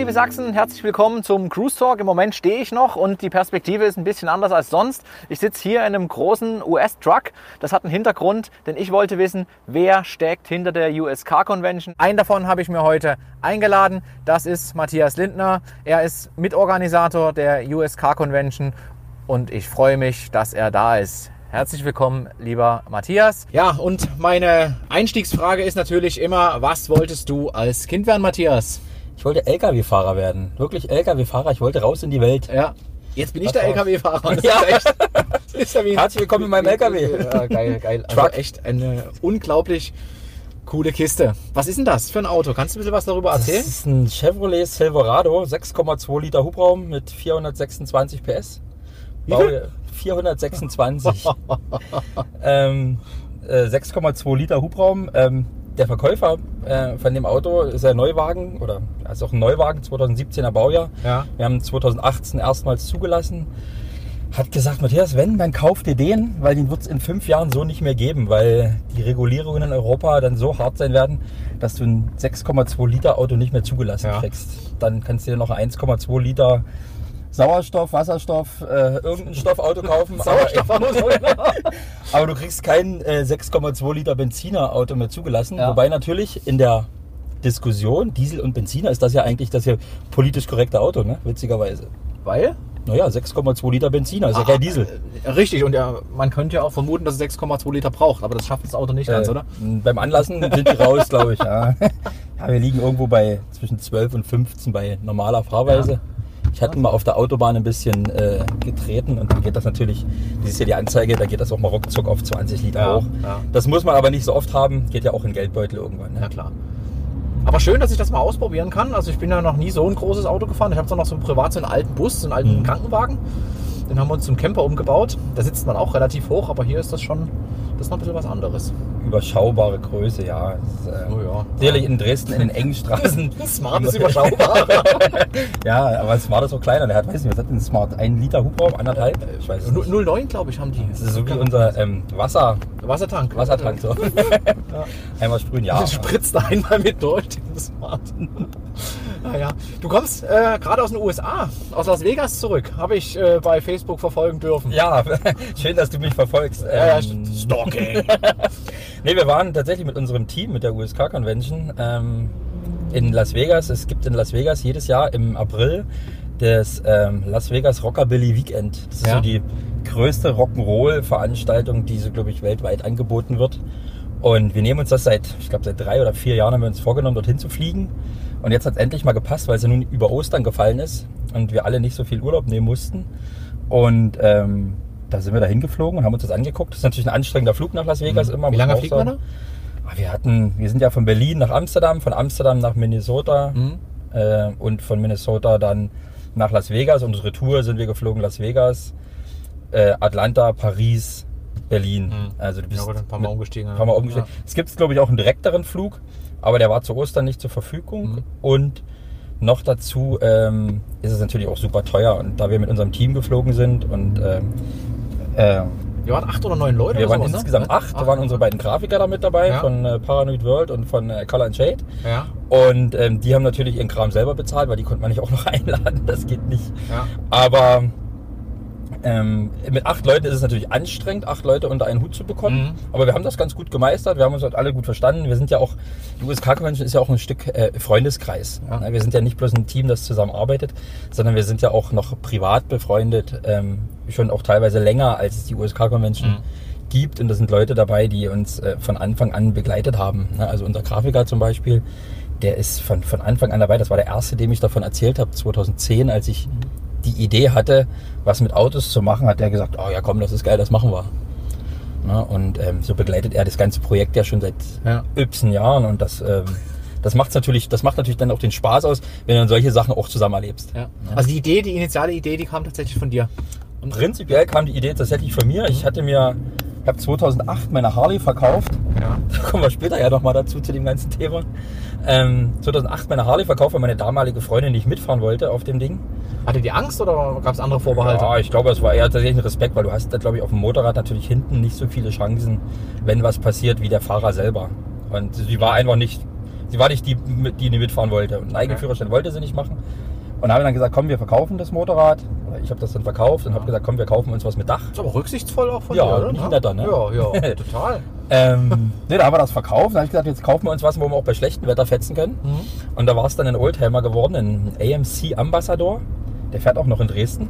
Liebe Sachsen, herzlich willkommen zum Cruise Talk. Im Moment stehe ich noch und die Perspektive ist ein bisschen anders als sonst. Ich sitze hier in einem großen US-Truck. Das hat einen Hintergrund, denn ich wollte wissen, wer steckt hinter der US Car Convention. Einen davon habe ich mir heute eingeladen. Das ist Matthias Lindner. Er ist Mitorganisator der US Car Convention und ich freue mich, dass er da ist. Herzlich willkommen, lieber Matthias. Ja, und meine Einstiegsfrage ist natürlich immer, was wolltest du als Kind werden, Matthias? Ich wollte LKW-Fahrer werden. Wirklich LKW-Fahrer. Ich wollte raus in die Welt. Ja. Jetzt bin ich der Das LKW-Fahrer. Das Ja. Das ja Herzlich willkommen in meinem LKW. Ja, geil, geil. Also Truck. echt eine unglaublich coole Kiste. Was ist denn das für ein Auto? Kannst du ein bisschen was darüber Das erzählen? ist ein Chevrolet Silverado, 6,2 Liter Hubraum mit 426 PS. Wie viel? Baujahr 426. ähm, äh, 6,2 Liter Hubraum. Ähm, der Verkäufer äh, von dem Auto ist ein Neuwagen oder ist auch ein Neuwagen, 2017er Baujahr. Ja. Wir haben 2018 erstmals zugelassen. Hat gesagt, Matthias, wenn, dann kauf dir den, weil den wird es in fünf Jahren so nicht mehr geben, weil die Regulierungen in Europa dann so hart sein werden, dass du ein 6,2 Liter Auto nicht mehr zugelassen Ja. kriegst. Dann kannst du dir noch ein 1,2 Liter Sauerstoff, Wasserstoff, äh, irgendein Stoffauto kaufen. aber, aber du kriegst kein äh, 6,2 Liter Benziner Auto mehr zugelassen. Ja. Wobei natürlich in der Diskussion Diesel und Benziner ist das ja eigentlich das hier politisch korrekte Auto, ne? witzigerweise. Weil? Naja, 6,2 Liter Benziner, ist ja Ah, kein Diesel. äh, Richtig, und ja, man könnte ja auch vermuten, dass es 6,2 Liter braucht, aber das schafft das Auto nicht ganz, Äh, oder? Beim Anlassen sind die raus, glaube ich. Ja. ja, wir liegen irgendwo bei zwischen 12 und 15 bei normaler Fahrweise. Ja. Ich hatte mal auf der Autobahn ein bisschen äh, getreten und dann geht das natürlich, das ist ja die Anzeige, da geht das auch mal ruckzuck auf 20 Liter Ja, hoch. ja. Das muss man aber nicht so oft haben, geht ja auch in Geldbeutel irgendwann. Ja, Ne? klar. Aber schön, dass ich das mal ausprobieren kann. Also ich bin ja noch nie so ein großes Auto gefahren. Ich habe zwar noch so einen privat, so einen alten Bus, so einen alten Mhm. Krankenwagen. Den haben wir uns zum Camper umgebaut. Da sitzt man auch relativ hoch, aber hier ist das schon, das ist noch ein bisschen was anderes. Überschaubare Größe, ja. Ist, äh, Oh ja. Sicherlich in Dresden in den engen Straßen. Smart ist überschaubar. ja, aber Smart ist auch kleiner. Der hat, weiß nicht, was hat denn Smart? Ein Liter Hubraum, anderthalb? Ich weiß es nicht. 09, glaube ich, haben die. Das ist so wie unser ähm, Wasser, Wassertank. Wassertank so. Einmal sprühen, ja. Das spritzt da einmal mit durch, den Smart. naja. Du kommst äh, gerade aus den USA, aus Las Vegas zurück. Habe ich äh, bei Facebook verfolgen dürfen. Ja, schön, dass du mich verfolgst. Ja, ja, Ähm, Stalking. Nee, wir waren tatsächlich mit unserem Team, mit der USK Convention ähm, in Las Vegas. Es gibt in Las Vegas jedes Jahr im April das ähm, Las Vegas Rockabilly Weekend. Das ist Ja. so die größte Rock'n'Roll-Veranstaltung, die so, glaube ich, weltweit angeboten wird. Und wir nehmen uns das seit, ich glaube, seit drei oder vier Jahren haben wir uns vorgenommen, dorthin zu fliegen. Und jetzt hat es endlich mal gepasst, weil es ja nun über Ostern gefallen ist und wir alle nicht so viel Urlaub nehmen mussten. Und ähm, da sind wir da hingeflogen und haben uns das angeguckt. Das ist natürlich ein anstrengender Flug nach Las Vegas immer. Mhm. Wie muss lange fliegt man da? Ah, Wir hatten, wir sind ja von Berlin nach Amsterdam, von Amsterdam nach Minnesota Mhm. äh, und von Minnesota dann nach Las Vegas. Unsere Tour sind wir geflogen Las Vegas, äh, Atlanta, Paris, Berlin. Mhm. Also du bist Ja, ein paar Mal umgestiegen. ein paar Mal umgestiegen. Es gibt, glaube ich, auch einen direkteren Flug, aber der war zu Ostern nicht zur Verfügung. Mhm. Und noch dazu ähm, ist es natürlich auch super teuer. Und da wir mit unserem Team geflogen sind und ähm, äh, Wir waren acht oder neun Leute wir waren sowas, ne? insgesamt acht, da waren unsere beiden Grafiker da mit dabei, Ja. von äh, Paranoid World und von äh, Color and Shade. Ja, Und ähm, die haben natürlich ihren Kram selber bezahlt, weil die konnte man nicht auch noch einladen, das geht nicht. ja. Aber ähm, mit acht Leuten ist es natürlich anstrengend, acht Leute unter einen Hut zu bekommen. Mhm. Aber wir haben das ganz gut gemeistert, wir haben uns halt alle gut verstanden. Wir sind ja auch, die USK Convention ist ja auch ein Stück äh, Freundeskreis. Ja. Ne, Wir sind ja nicht bloß ein Team, das zusammenarbeitet, sondern wir sind ja auch noch privat befreundet, ähm, schon auch teilweise länger, als es die USK Convention Mhm. gibt. Und da sind Leute dabei, die uns äh, von Anfang an begleitet haben. Ne, Also unser Grafiker zum Beispiel, der ist von, von Anfang an dabei. Das war der erste, dem ich davon erzählt habe, 2010, als ich die Idee hatte, was mit Autos zu machen, hat er gesagt, oh ja komm, das ist geil, das machen wir. Na, und ähm, so begleitet er das ganze Projekt ja schon seit Ja. übsen Jahren und das, ähm, das macht natürlich, das macht natürlich dann auch den Spaß aus, wenn du dann solche Sachen auch zusammen erlebst. ja. Also die Idee, die initiale Idee, die kam tatsächlich von dir. Und Prinzipiell kam die Idee tatsächlich von mir. Ich hatte mir, ich habe 2008 meine Harley verkauft. ja. Da kommen wir später ja nochmal dazu, zu dem ganzen Thema. Ähm, 2008 meine Harley verkauft, weil meine damalige Freundin nicht mitfahren wollte auf dem Ding. Hatte die Angst oder gab es andere Vorbehalte? Ja, ich glaube, es war eher tatsächlich ein Respekt, weil du hast da, glaube ich, auf dem Motorrad natürlich hinten nicht so viele Chancen, wenn was passiert, wie der Fahrer selber. Und sie war einfach nicht Sie war nicht die, die mitfahren wollte. Und einen eigenen. Führerschein wollte sie nicht machen. Und haben dann gesagt, komm, wir verkaufen das Motorrad. Ich habe das dann verkauft und habe gesagt, komm, wir kaufen uns was mit Dach. Ist aber rücksichtsvoll auch von Ja, dir, oder? nicht netter, ne? Ja, ja, total. Ähm, ne, da haben wir das verkauft. Dann habe ich gesagt, jetzt kaufen wir uns was, wo wir auch bei schlechtem Wetter fetzen können. Mhm. Und da war es dann ein Oldtimer geworden, ein AMC Ambassador. Der fährt auch noch in Dresden.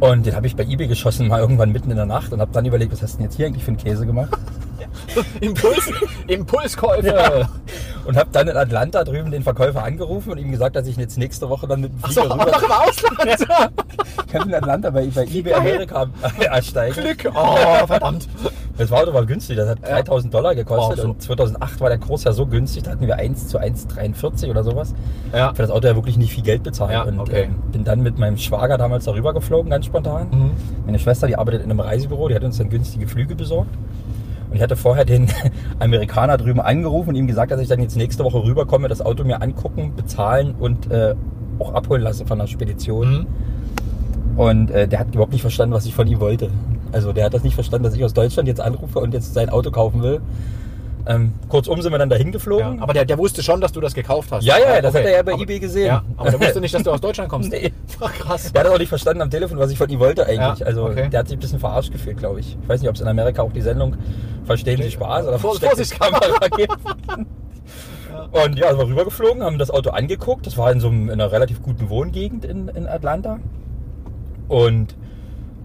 Und den habe ich bei eBay geschossen, mal irgendwann mitten in der Nacht und habe dann überlegt, was hast du denn jetzt hier eigentlich für einen Käse gemacht? Impuls, Impulskäufe. Ja. Und habe dann in Atlanta drüben den Verkäufer angerufen und ihm gesagt, dass ich jetzt nächste Woche dann mit dem Flieger aber noch im Ausland. Ich kann in Atlanta bei, bei eBay Amerika ersteigen. Glück. Oh, verdammt. Das Auto war günstig, das hat Ja. 3000 Dollar gekostet Oh, so. und 2008 war der Kurs ja so günstig, da hatten wir 1 zu 1,43 oder sowas. Ja. Für das Auto ja wirklich nicht viel Geld bezahlt. Ja, und okay. ähm, bin dann mit meinem Schwager damals darüber geflogen, ganz spontan. Mhm. Meine Schwester, die arbeitet in einem Reisebüro, die hat uns dann günstige Flüge besorgt. Und ich hatte vorher den Amerikaner drüben angerufen und ihm gesagt, dass ich dann jetzt nächste Woche rüberkomme, das Auto mir angucken, bezahlen und äh, auch abholen lasse von der Spedition. Mhm. Und äh, der hat überhaupt nicht verstanden, was ich von ihm wollte. Also der hat das nicht verstanden, dass ich aus Deutschland jetzt anrufe und jetzt sein Auto kaufen will. Ähm, kurzum sind wir dann dahin Ja, geflogen. aber der, der wusste schon, dass du das gekauft hast. Ja, ja, das Okay. hat er ja bei aber, eBay gesehen. Ja, aber der wusste nicht, dass du aus Deutschland kommst. Nee. Ach, krass. Der hat auch nicht verstanden am Telefon, was ich von ihm wollte eigentlich. Ja, also okay. der hat sich ein bisschen verarscht gefühlt, glaube ich. Ich weiß nicht, ob es in Amerika auch die Sendung Verstehen Sie Spaß oder Vorsichtskamera. gibt. Und ja, sind wir rübergeflogen, haben das Auto angeguckt. Das war in so einem, in einer relativ guten Wohngegend in, in Atlanta. Und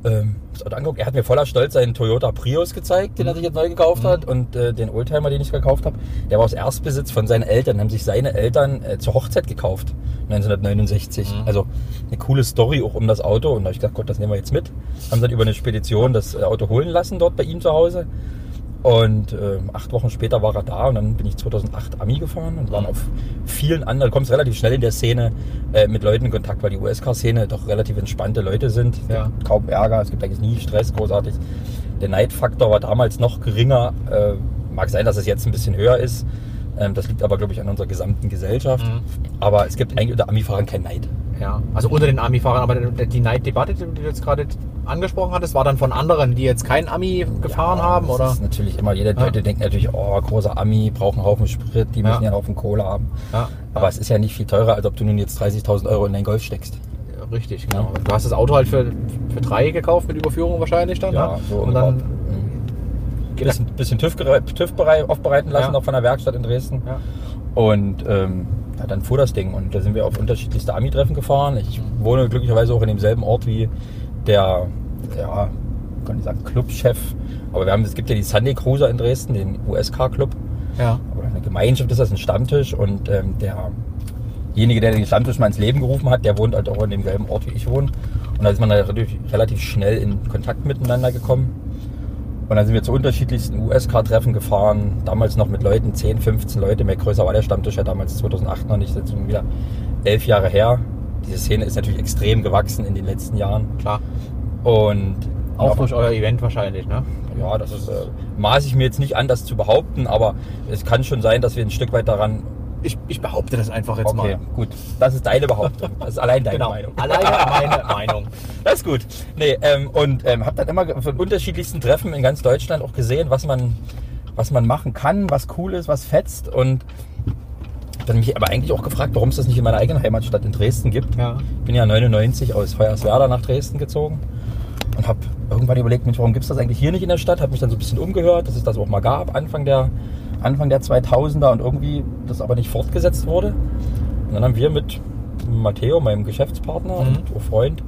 ähm, angeguckt. Er hat mir voller Stolz seinen Toyota Prius gezeigt, den er sich jetzt neu gekauft hat. Und äh, den Oldtimer, den ich gekauft habe, der war aus Erstbesitz von seinen Eltern. Haben sich seine Eltern äh, zur Hochzeit gekauft, 1969. Mhm. Also eine coole Story auch um das Auto. Und da habe ich gedacht, Gott, das nehmen wir jetzt mit. Haben dann über eine Spedition das äh, Auto holen lassen dort bei ihm zu Hause. Und ähm, acht Wochen später war er da und dann bin ich 2008 Ami gefahren und waren auf vielen anderen, du kommst relativ schnell in der Szene äh, mit Leuten in Kontakt, weil die USK-Szene doch relativ entspannte Leute sind. Ja. Kaum Ärger, es gibt eigentlich nie Stress, großartig. Der Neidfaktor war damals noch geringer. Äh, mag sein, dass es jetzt ein bisschen höher ist. Ähm, das liegt aber, glaube ich, an unserer gesamten Gesellschaft. Mhm. Aber es gibt eigentlich unter Ami-Fahrern keinen Neid. Ja, also unter den Ami-Fahrern, aber die Neiddebatte, die du jetzt gerade angesprochen hattest, war dann von anderen, die jetzt kein Ami gefahren Ja, haben, das oder? ist natürlich immer, jeder Ja. Leute denkt natürlich, oh, großer Ami, braucht einen Haufen Sprit, die müssen Ja. ja einen Haufen Kohle haben. Ja, Aber es ist ja nicht viel teurer, als ob du nun jetzt 30.000 Euro in dein Golf steckst. ja, richtig, genau. Du hast das Auto halt für, für drei gekauft mit Überführung wahrscheinlich dann. ne? so und dann bisschen, bisschen TÜV, TÜV berei- aufbereiten lassen, Ja. noch von der Werkstatt in Dresden. Ja. Und ähm, ja, dann fuhr das Ding. Und da sind wir auf unterschiedlichste Ami-Treffen gefahren. Ich wohne glücklicherweise auch in demselben Ort wie der, ja, kann ich sagen, Clubchef. Aber wir haben, es gibt ja die Sunday Cruiser in Dresden, den USK-Club. Ja. oder eine Gemeinschaft ist das, ein Stammtisch und ähm, derjenige, der den Stammtisch mal ins Leben gerufen hat, der wohnt halt auch in demselben Ort wie ich wohne. Und da ist man relativ, relativ schnell in Kontakt miteinander gekommen. Und dann sind wir zu unterschiedlichsten USK-Treffen gefahren, damals noch mit Leuten, 10, 15 Leute, mehr größer war der Stammtisch ja damals 2008 noch nicht, schon wieder elf Jahre her. Diese Szene ist natürlich extrem gewachsen in den letzten Jahren. Klar. Und Auch durch euer Event wahrscheinlich, ne? ja, das ist, äh, maße ich mir jetzt nicht an, das zu behaupten, aber es kann schon sein, dass wir ein Stück weit daran. Ich, ich behaupte das einfach jetzt Okay, mal. gut. Das ist deine Behauptung. Das ist allein deine Genau. Meinung. Alleine meine Meinung. Das ist gut. Nee, ähm, und ähm, habe dann immer von unterschiedlichsten Treffen in ganz Deutschland auch gesehen, was man, was man machen kann, was cool ist, was fetzt. Und dann mich aber eigentlich auch gefragt, warum es das nicht in meiner eigenen Heimatstadt in Dresden gibt. Ja. bin ja 99 aus Feuerswerda nach Dresden gezogen und habe irgendwann überlegt, Mensch, warum gibt es das eigentlich hier nicht in der Stadt? Habe mich dann so ein bisschen umgehört, dass es das auch mal gab, Anfang der, Anfang der 2000er und irgendwie das aber nicht fortgesetzt wurde. Und dann haben wir mit Matteo, meinem Geschäftspartner Mhm. und auch Freund,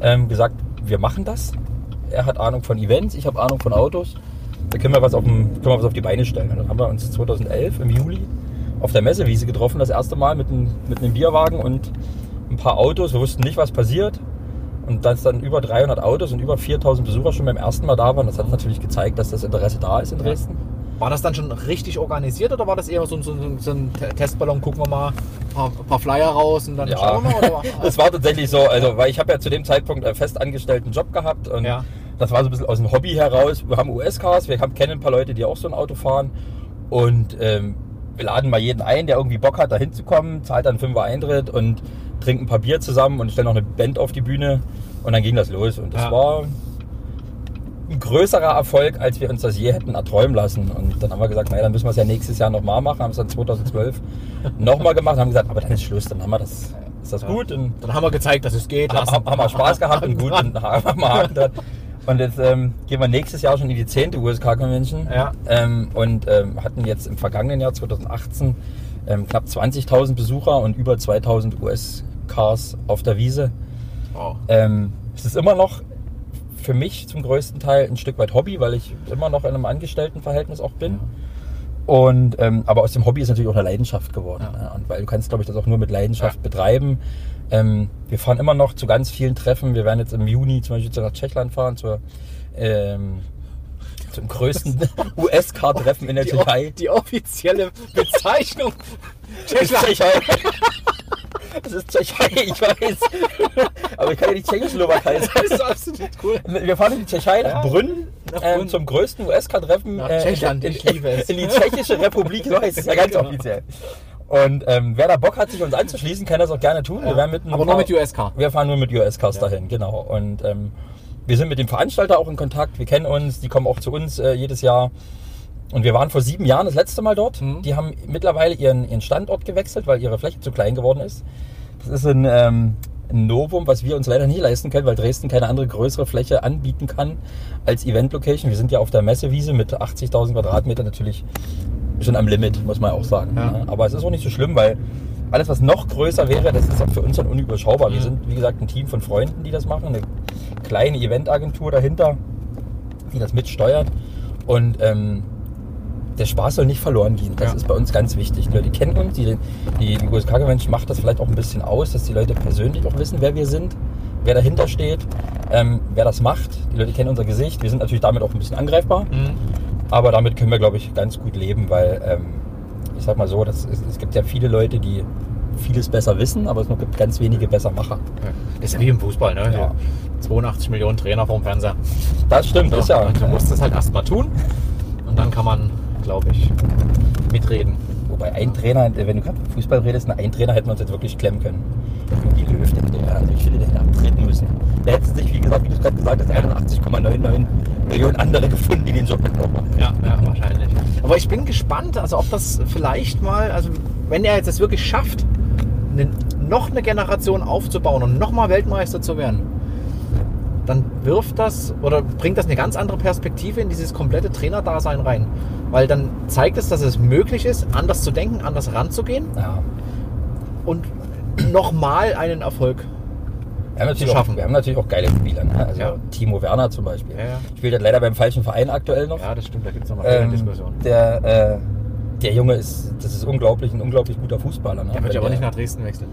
ähm, gesagt, wir machen das. Er hat Ahnung von Events, ich habe Ahnung von Autos. Da können wir was auf, dem, können wir was auf die Beine stellen. Und dann haben wir uns 2011 im Juli auf der Messewiese getroffen, das erste Mal mit einem, mit einem Bierwagen und ein paar Autos. Wir wussten nicht, was passiert. Und dass dann über 300 Autos und über 4000 Besucher schon beim ersten Mal da waren, das hat natürlich gezeigt, dass das Interesse da ist in Dresden. War das dann schon richtig organisiert oder war das eher so, ein- so, so ein Te- Testballon? Gucken wir mal ein paar, paar Flyer raus und dann Ja, schauen wir mal? Oder? das war tatsächlich so, also weil ich habe ja zu dem Zeitpunkt einen festangestellten Job gehabt und Ja. das war so ein bisschen aus dem Hobby heraus. Wir haben US-Cars, wir haben, kennen ein paar Leute, die auch so ein Auto fahren und ähm, wir laden mal jeden ein, der irgendwie Bock hat, da hinzukommen, zahlt dann 5 Eintritt und trinkt ein paar Bier zusammen und stellen noch eine Band auf die Bühne und dann ging das los und das Ja. war ein größerer Erfolg, als wir uns das je hätten erträumen lassen. Und dann haben wir gesagt, naja, dann müssen wir es ja nächstes Jahr nochmal machen. Haben es dann 2012 nochmal gemacht, haben gesagt, aber dann ist Schluss, dann haben wir das, ist das gut. Und Dann haben wir gezeigt, dass es geht. haben, haben wir Spaß gehabt und gut und haben wir Haken dran. Und jetzt ähm, gehen wir nächstes Jahr schon in die 10. USK Convention Ja. ähm, und ähm, hatten jetzt im vergangenen Jahr 2018 ähm, knapp 20.000 Besucher und über 2.000 US-Cars auf der Wiese. Wow. Ähm, es ist immer noch für mich zum größten Teil ein Stück weit Hobby, weil ich immer noch in einem Angestelltenverhältnis auch bin. Und, ähm, aber aus dem Hobby ist natürlich auch eine Leidenschaft geworden. Ja. Ja. Und weil du kannst, glaube ich, das auch nur mit Leidenschaft betreiben. Ähm, wir fahren immer noch zu ganz vielen Treffen. Wir werden jetzt im Juni zum Beispiel nach Tschechland fahren, zur, ähm, zum größten US-Car-Treffen in der Die, Türkei. die offizielle Bezeichnung. Ist Tschechei. Das ist Tschechei, ich weiß. Aber ich kann ja nicht Tschechoslowakei sagen. Das ist absolut cool. Wir fahren in die Tschechei, nach Ja, Brünn, nach ähm, Brünn. zum größten US-Car-Treffen Nach äh, in, ich liebe es. in die Tschechische Republik, so heißt es ja ganz Genau. offiziell. Und ähm, wer da Bock hat, sich uns anzuschließen, kann das auch gerne tun. Wir werden mit ein Aber nur mit USK. Wir fahren nur mit US-Cars Ja. dahin, genau. Und ähm, wir sind mit dem Veranstalter auch in Kontakt. Wir kennen uns, die kommen auch zu uns äh, jedes Jahr. Und wir waren vor sieben Jahren das letzte Mal dort. Mhm. Die haben mittlerweile ihren, ihren Standort gewechselt, weil ihre Fläche zu klein geworden ist. Das ist ein, ähm, ein Novum, was wir uns leider nicht leisten können, weil Dresden keine andere größere Fläche anbieten kann als Event-Location. Wir sind ja auf der Messewiese mit 80.000 Quadratmetern natürlich schon am Limit, muss man auch sagen. Ja. Aber es ist auch nicht so schlimm, weil alles, was noch größer wäre, das ist auch für uns dann unüberschaubar. Wir Mhm. sind, wie gesagt, ein Team von Freunden, die das machen, eine kleine Eventagentur dahinter, die das mitsteuert. Und ähm, der Spaß soll nicht verloren gehen. Das Ja. ist bei uns ganz wichtig. Die Leute kennen uns, die, die, die USK-Mensch macht das vielleicht auch ein bisschen aus, dass die Leute persönlich auch wissen, wer wir sind, wer dahinter steht, ähm, wer das macht. Die Leute kennen unser Gesicht. Wir sind natürlich damit auch ein bisschen angreifbar. Mhm. Aber damit können wir, glaube ich, ganz gut leben, weil ähm, ich sag mal so, das ist, es gibt ja viele Leute, die vieles besser wissen, aber es gibt ganz wenige Bessermacher. Das ist ja wie im Fußball, ne? Ja. 82 Millionen Trainer vorm Fernseher. Das stimmt, ist ja. Und du musst das halt erst mal tun. Und dann kann man, glaube ich, mitreden. Wobei ein Trainer, wenn du gerade vom Fußball redest, na, ein Trainer hätten wir uns jetzt wirklich klemmen können. Die Löw, der, also ich finde, der hätte abtreten müssen. Der hätte sich, wie gesagt, wie du es gerade gesagt hast, 81,99 Millionen andere gefunden, die den Job mit noch machen. Ja, ja, wahrscheinlich. Aber ich bin gespannt, also ob das vielleicht mal, also wenn er jetzt es wirklich schafft, eine, noch eine Generation aufzubauen und nochmal Weltmeister zu werden, dann wirft das oder bringt das eine ganz andere Perspektive in dieses komplette Trainerdasein rein. Weil dann zeigt es, dass es möglich ist, anders zu denken, anders ranzugehen Ja. und nochmal einen Erfolg. Wir haben, natürlich Zu auch, schaffen. wir haben natürlich auch geile Spieler. Ne? Also Ja. Timo Werner zum Beispiel. Ja, ja. Spielt halt leider beim falschen Verein aktuell noch. Ja, das stimmt, da gibt es nochmal eine ähm, Diskussion. der, äh, der Junge ist, das ist unglaublich, ein unglaublich guter Fußballer. Ne? Der wird ja aber nicht nach Dresden wechseln.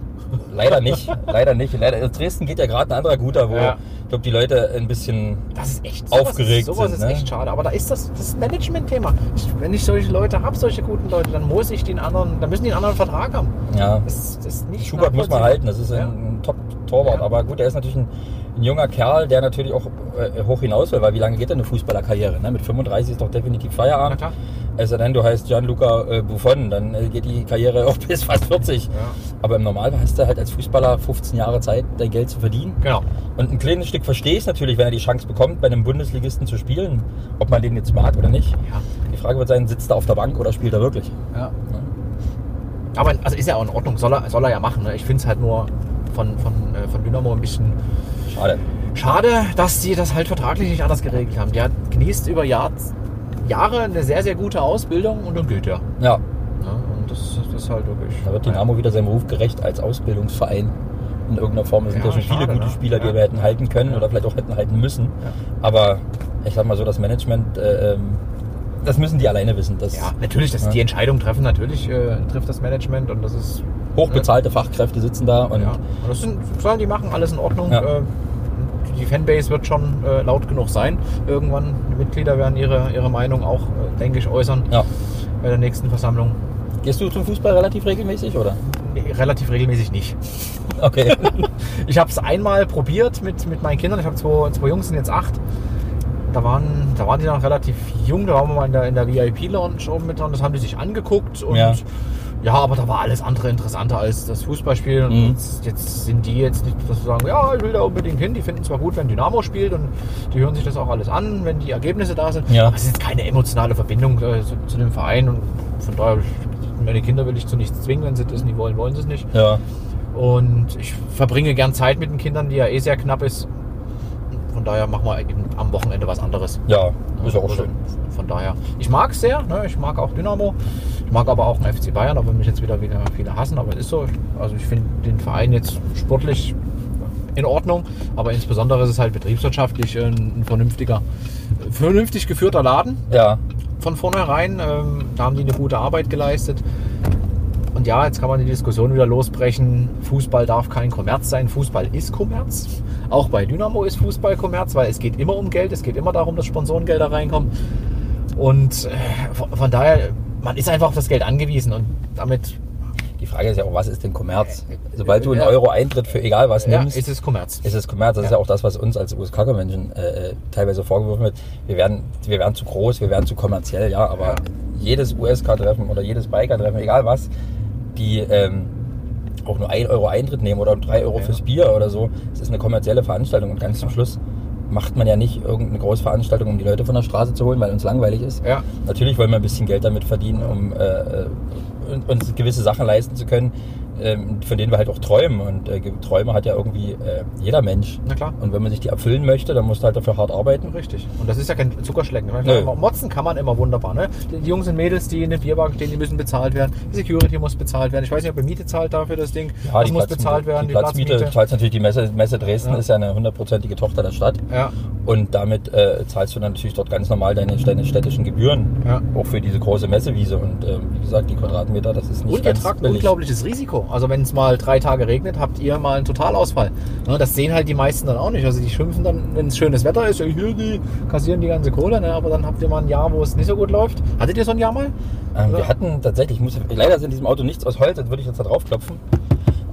Leider nicht, leider nicht. Leider, in Dresden geht ja gerade ein anderer guter, wo Ja. ich glaube, die Leute ein bisschen Das ist echt Aufgeregt Sowas ist, sowas sind, ist ne? echt schade. Aber da ist das, das Management-Thema. Wenn ich solche Leute habe, solche guten Leute, dann muss ich den anderen, dann müssen die einen anderen Vertrag haben. ja, Das, das ist nicht Schubert muss man halten, das ist Ja. ein Top-Torwart. Ja. Aber gut, er ist natürlich ein, ein junger Kerl, der natürlich auch äh, hoch hinaus will, weil wie lange geht denn eine Fußballerkarriere? Ne? Mit 35 ist doch definitiv Feierabend. sei denn, du heißt Gianluca äh, Buffon, dann äh, geht die Karriere auch bis fast 40. Ja. Aber im Normalfall hast du halt als Fußballer 15 Jahre Zeit, dein Geld zu verdienen. Genau. Und ein kleines Stück verstehe ich natürlich, wenn er die Chance bekommt, bei einem Bundesligisten zu spielen, ob man den jetzt mag oder nicht. Ja. Die Frage wird sein, sitzt er auf der Bank oder spielt er wirklich? ja. Aber also ist ja auch in Ordnung, soll er, soll er ja machen. Ne? Ich finde es halt nur von, von, äh, von Dynamo ein bisschen Schade. schade, dass die das halt vertraglich nicht anders geregelt haben. Der genießt über Jahr, Jahre eine sehr, sehr gute Ausbildung und dann geht er. Ja, Ne? Und das, das ist halt wirklich. da wird Dynamo wieder seinem Ruf gerecht als Ausbildungsverein. In irgendeiner Form. Es sind ja, Ja, schon viele schade, gute ne? Spieler, die Ja. wir hätten halten können Ja. oder vielleicht auch hätten halten müssen. Ja. Aber ich sag mal so, das Management, äh, ähm, das müssen die alleine wissen. Das Ja, natürlich, dass Ja. die Entscheidung treffen, natürlich äh, trifft das Management und das ist. hochbezahlte Fachkräfte sitzen da und ja, und das sind, sollen die machen, alles in Ordnung. Ja. Äh, die Fanbase wird schon äh, laut genug sein. Irgendwann, die Mitglieder werden ihre, ihre Meinung auch, äh, denke ich, äußern ja. bei der nächsten Versammlung. Gehst du zum Fußball relativ regelmäßig oder? Nee, relativ regelmäßig nicht. Okay. Ich habe es einmal probiert mit, mit meinen Kindern. Ich habe zwei, zwei Jungs, sind jetzt acht. Da waren, da waren die noch relativ jung, da waren wir mal in der, in der VIP-Lounge oben mit dran, das haben die sich angeguckt und Ja. ja. aber da war alles andere interessanter als das Fußballspiel. Und Mhm. jetzt, jetzt sind die jetzt nicht, dass sie sagen, ja, ich will da unbedingt hin. Die finden zwar gut, wenn Dynamo spielt und die hören sich das auch alles an, wenn die Ergebnisse da sind. Ja. Aber es ist jetzt keine emotionale Verbindung äh, zu, zu dem Verein und von daher, meine Kinder will ich zu nichts zwingen, wenn sie das nicht wollen, wollen sie es nicht. Ja. Und ich verbringe gern Zeit mit den Kindern, die ja eh sehr knapp ist. Von daher machen wir am Wochenende was anderes. Ja, ist ja auch Also schön. Von daher, ich mag es sehr. Ne? Ich mag auch Dynamo. Ich mag aber auch den FC Bayern, aber mich jetzt wieder, wieder viele hassen. Aber es ist so. Also ich finde den Verein jetzt sportlich in Ordnung. Aber insbesondere ist es halt betriebswirtschaftlich ein, ein vernünftiger, vernünftig geführter Laden Ja. von vornherein. Ähm, da haben die eine gute Arbeit geleistet. Und ja, jetzt kann man die Diskussion wieder losbrechen. Fußball darf kein Kommerz sein. Fußball ist Kommerz. Auch bei Dynamo ist Fußball Kommerz, weil es geht immer um Geld. Es geht immer darum, dass Sponsorengelder reinkommen. Und äh, von, daher, man ist einfach auf das Geld angewiesen. Und damit Die Frage ist ja auch, was ist denn Kommerz? Sobald du einen Ja. Euro Eintritt für egal was ja, nimmst, ist es Kommerz. ist es Kommerz. Das ist Ja. ja auch das, was uns als USK-Menschen äh, teilweise vorgeworfen wird. Wir werden, wir werden zu groß, wir werden zu kommerziell, ja, aber Ja. jedes USK-Treffen oder jedes Biker-Treffen, egal was, die ähm, auch nur 1 Euro Eintritt nehmen oder 3 Euro Ja. fürs Bier oder so, es ist eine kommerzielle Veranstaltung und ganz zum Schluss macht man ja nicht irgendeine Großveranstaltung, um die Leute von der Straße zu holen, weil uns langweilig ist. Ja. Natürlich wollen wir ein bisschen Geld damit verdienen, um äh, äh, uns gewisse Sachen leisten zu können, von denen wir halt auch träumen. Und äh, Träume hat ja irgendwie äh, jeder Mensch. Na klar. Und wenn man sich die erfüllen möchte, dann muss man halt dafür hart arbeiten. Richtig. Und das ist ja kein Zuckerschlecken. Meine, Motzen kann man immer wunderbar. Ne? Die Jungs und Mädels, die in den Bierbank stehen, die müssen bezahlt werden. Die Security muss bezahlt werden. Ich weiß nicht, ob ihr Miete zahlt dafür das Ding. Ja, das die muss Platzmiete- bezahlt werden. Die Platzmiete zahlt natürlich die Messe, Messe Dresden, Ja. ist ja eine hundertprozentige Tochter der Stadt. Ja, Und damit äh, zahlst du dann natürlich dort ganz normal deine, deine städtischen Gebühren. Ja. Auch für diese große Messewiese. Und ähm, wie gesagt, die Quadratmeter, das ist nicht Und ihr ganz tragt ein billig. unglaubliches Risiko. Also wenn es mal drei Tage regnet, habt ihr mal einen Totalausfall. Ne, das sehen halt die meisten dann auch nicht. Also die schimpfen dann, wenn es schönes Wetter ist, hier, die kassieren die ganze Kohle, ne? aber dann habt ihr mal ein Jahr, wo es nicht so gut läuft. Hattet ihr so ein Jahr mal? Ähm, wir hatten tatsächlich, ich muss, leider ist in diesem Auto nichts aus Holz, jetzt würde ich jetzt da drauf klopfen.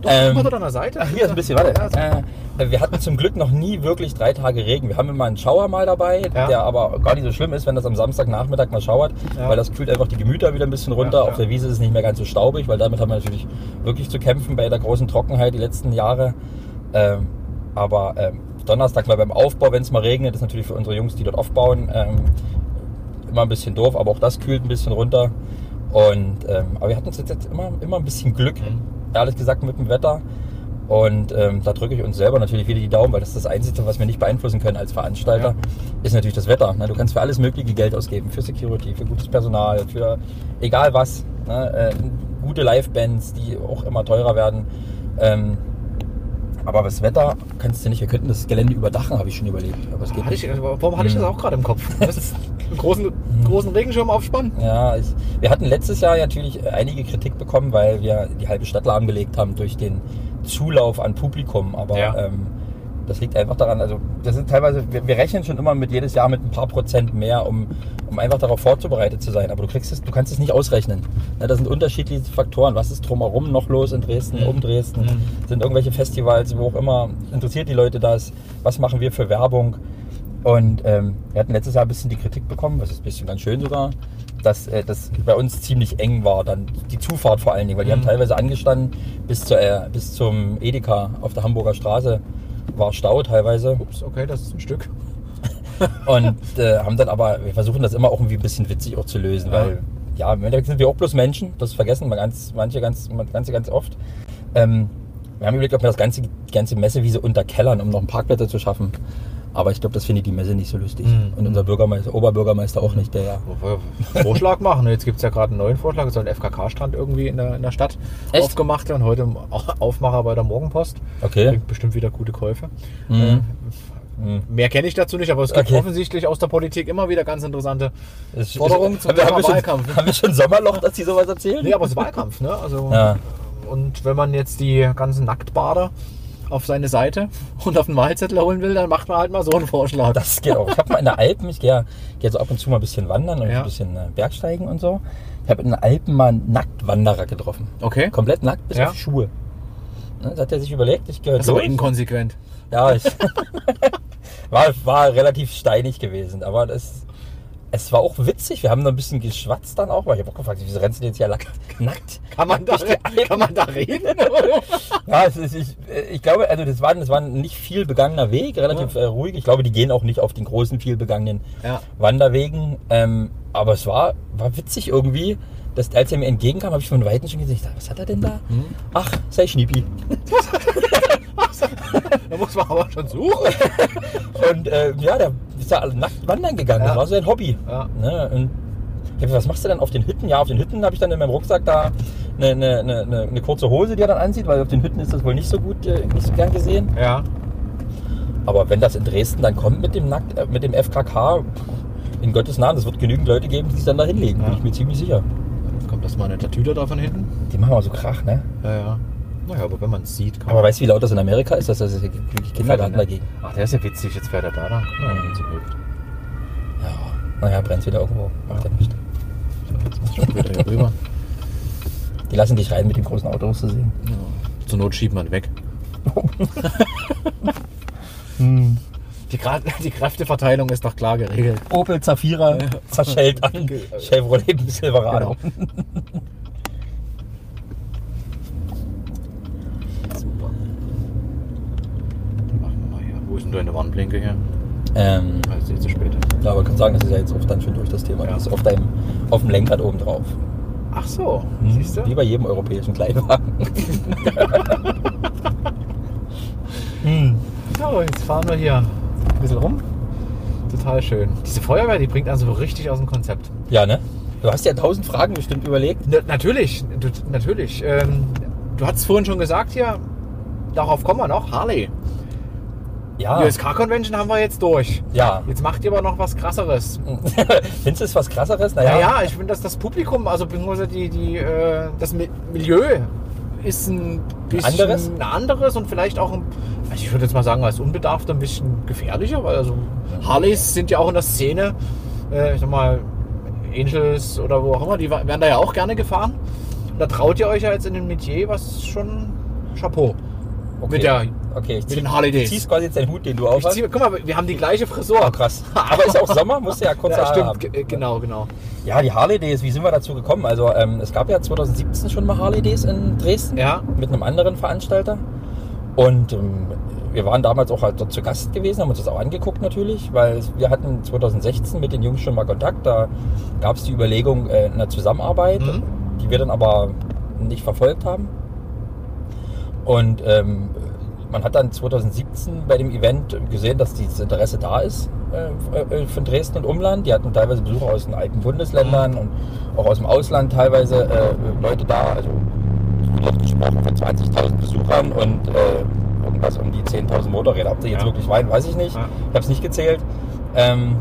Doch, Ähm, immer dort an der Seite. Ach, hier ist ein bisschen, warte. Ja. Äh, wir hatten zum Glück noch nie wirklich drei Tage Regen. Wir haben immer einen Schauer mal dabei, Ja. der aber gar nicht so schlimm ist, wenn das am Samstagnachmittag mal schauert, Ja. weil das kühlt einfach die Gemüter wieder ein bisschen runter. Auf der Wiese ist es nicht mehr ganz so staubig, weil damit haben wir natürlich wirklich zu kämpfen bei der großen Trockenheit die letzten Jahre. Ähm, aber ähm, Donnerstag mal beim Aufbau, wenn es mal regnet, ist natürlich für unsere Jungs, die dort aufbauen, ähm, immer ein bisschen doof, aber auch das kühlt ein bisschen runter. Und, ähm, aber wir hatten jetzt jetzt immer, immer ein bisschen Glück, Mhm. Ehrlich gesagt, mit dem Wetter. Und ähm, da drücke ich uns selber natürlich wieder die Daumen, weil das ist das Einzige, was wir nicht beeinflussen können als Veranstalter, Ja. ist natürlich das Wetter. Ne? Du kannst für alles mögliche Geld ausgeben, für Security, für gutes Personal, für egal was. Ne? Äh, gute Live-Bands, die auch immer teurer werden. Ähm, aber das Wetter kannst du nicht, wir könnten das Gelände überdachen, habe ich schon überlegt. Aber es geht Hatte nicht. ich, warum hatte ich das auch gerade im Kopf? Einen großen, großen Regenschirm aufspannen. Ja, ich, wir hatten letztes Jahr natürlich äh, einige Kritik bekommen, weil wir die halbe Stadt lahmgelegt haben durch den Zulauf an Publikum. Aber Ja. ähm, das liegt einfach daran, also das sind teilweise, wir, wir rechnen schon immer mit jedes Jahr mit ein paar Prozent mehr, um, um einfach darauf vorzubereitet zu sein. Aber du kriegst es, du kannst es nicht ausrechnen. Ne, das sind unterschiedliche Faktoren. Was ist drumherum noch los in Dresden, Mhm. um Dresden? Mhm. Sind irgendwelche Festivals, wo auch immer, interessiert die Leute das? Was machen wir für Werbung? Und ähm, wir hatten letztes Jahr ein bisschen die Kritik bekommen, das ist ein bisschen ganz schön sogar, dass äh, das bei uns ziemlich eng war, dann die Zufahrt vor allen Dingen, weil die Mhm. haben teilweise angestanden bis, zur, äh, bis zum Edeka auf der Hamburger Straße war Stau teilweise Ups, okay, das ist ein Stück. und äh, haben dann aber, wir versuchen das immer auch irgendwie ein bisschen witzig auch zu lösen, Ja. weil ja, im Endeffekt sind wir auch bloß Menschen, das vergessen man ganz, manche ganz, ganze ganz oft. Ähm, wir haben überlegt, ob wir das ganze, ganze Messewiese unterkellern, um noch einen Parkplätze zu schaffen. Aber ich glaube, das findet die Messe nicht so lustig. Mhm. Und unser Bürgermeister, Oberbürgermeister auch nicht, der ja. Vorschlag machen. Jetzt gibt es ja gerade einen neuen Vorschlag. Es soll ein FKK-Strand irgendwie in der, in der Stadt Echt? aufgemacht werden. Heute Aufmacher bei der Morgenpost. Okay. Bringt bestimmt wieder gute Käufe. Mhm. Äh, Mhm. Mehr kenne ich dazu nicht, aber es gibt Okay. offensichtlich aus der Politik immer wieder ganz interessante Forderungen zum haben wir, haben Thema wir schon, Wahlkampf. Haben wir schon Sommerloch, dass die sowas erzählen? Nee, aber es ist Wahlkampf, ne? Also, Ja. Und wenn man jetzt die ganzen Nacktbader auf seine Seite und auf den Wahlzettel holen will, dann macht man halt mal so einen Vorschlag. Das geht auch. Ich habe mal in der Alpen, ich gehe ja, gehe so ab und zu mal ein bisschen wandern und Ja. ein bisschen äh, Bergsteigen und so. Ich habe in den Alpen mal einen Nacktwanderer getroffen. okay. Komplett nackt bis Ja. auf die Schuhe. Ne, Das hat er sich überlegt, ich gehöre Das ist aber durch. inkonsequent. Ja, ich, war, war relativ steinig gewesen, aber das, es war auch witzig. Wir haben noch ein bisschen geschwatzt dann auch, weil ich habe auch gefragt, wieso rennst du denn jetzt hier nackt? Kann man da, kann man da reden? ja, es ist, ich, ich glaube, also das war, das war ein nicht viel begangener Weg, relativ Ja. äh, ruhig. Ich glaube, die gehen auch nicht auf den großen, viel begangenen Ja. Wanderwegen. Ähm, aber es war, war witzig irgendwie. Dass, als er mir entgegenkam, habe ich von Weitem schon gesehen, ich dachte, was hat er denn da? Hm? Ach, sei Schniepi. Da muss man aber schon suchen. Und äh, ja, der ist da nackt wandern gegangen. Ja. Das war sein Hobby. Ja. Ne? Und ich hab gesagt, was machst du denn auf den Hütten? Ja, auf den Hütten habe ich dann in meinem Rucksack da eine, eine, eine, eine, kurze Hose, die er dann anzieht, weil auf den Hütten ist das wohl nicht so gut, äh, nicht so gern gesehen. Ja. Aber wenn das in Dresden dann kommt mit dem Nackt, äh, mit dem FKK, in Gottes Namen, es wird genügend Leute geben, die sich dann da hinlegen, Ja. bin ich mir ziemlich sicher. Das mal eine Tatüte da von hinten? Die machen aber so Krach, ne? Ja, ja. Naja, aber wenn man es sieht, kann Aber weißt du, wie laut das in Amerika ist? Das ist wirklich Kindergarten ne? dagegen. Ach, der ist ja witzig. Jetzt fährt er da lang. Ja. wenn so hüpft. Ja, naja, brennt wieder irgendwo. Macht ja nichts. So, jetzt muss ich schon wieder hier rüber. Die lassen dich rein mit dem großen Auto, musst du sehen. Ja. Zur Not schiebt man weg. Die, Gra die Kräfteverteilung ist doch klar geregelt. Opel Zafira zerschellt an Chevrolet Silverado. Genau. Super. Dann machen wir mal hier. Wo ist denn deine Warnblinke hier? Ähm, Ah, ist eh zu spät. ja, aber ich kann sagen, das ist ja jetzt auch dann schon durch das Thema. Ja. Das ist auf, deinem, auf dem Lenkrad oben drauf. Ach so, Hm, siehst du? Wie bei jedem europäischen Kleinwagen. hm. So, jetzt fahren wir hier ein bisschen rum. Total schön. Diese Feuerwehr, die bringt also richtig aus dem Konzept. Ja, ne? Du hast ja tausend Fragen bestimmt überlegt. Na, natürlich, du, natürlich. Ähm, du hattest vorhin schon gesagt hier, darauf kommen wir noch, Harley. Ja. Die USK-Convention haben wir jetzt durch. Ja. Jetzt macht ihr aber noch was krasseres. Findest du es was krasseres? Ja, Naja. ja, ich finde, dass das Publikum, also beziehungsweise die, die, äh, das Mi- Milieu ist ein bisschen anderes? ein anderes und vielleicht auch, ein, also ich würde jetzt mal sagen, als Unbedarfter ein bisschen gefährlicher, weil also Harleys sind ja auch in der Szene, äh, ich sag mal, Angels oder wo auch immer, die werden da ja auch gerne gefahren. Da traut ihr euch ja jetzt in den Metier, was schon Chapeau. Okay. Mit der, okay, ich mit den Harley Du ziehst quasi jetzt den Hut, den du auf Ich hast. zieh, guck mal, wir haben die gleiche Frisur. Oh, krass. Aber ist auch Sommer, musst du ja kurz Ja, stimmt, haben. ge- genau, genau. Ja, die Harley Days, wie sind wir dazu gekommen? Also ähm, es gab ja 2017 schon mal Harley Days in Dresden Ja. mit einem anderen Veranstalter. Und ähm, wir waren damals auch halt dort zu Gast gewesen, haben uns das auch angeguckt natürlich, weil wir hatten 2016 mit den Jungs schon mal Kontakt. Da gab es die Überlegung äh, einer Zusammenarbeit, Mhm. die wir dann aber nicht verfolgt haben. Und ähm, man hat dann 2017 bei dem Event gesehen, dass dieses Interesse da ist äh, äh, von Dresden und Umland. Die hatten teilweise Besucher aus den alten Bundesländern und auch aus dem Ausland teilweise äh, Leute da. Also dort gesprochen von 20.000 Besuchern und äh, irgendwas um die 10.000 Motorräder. Ob die jetzt Ja. wirklich waren, weiß ich nicht. Ja. Ich habe es nicht gezählt. Ähm,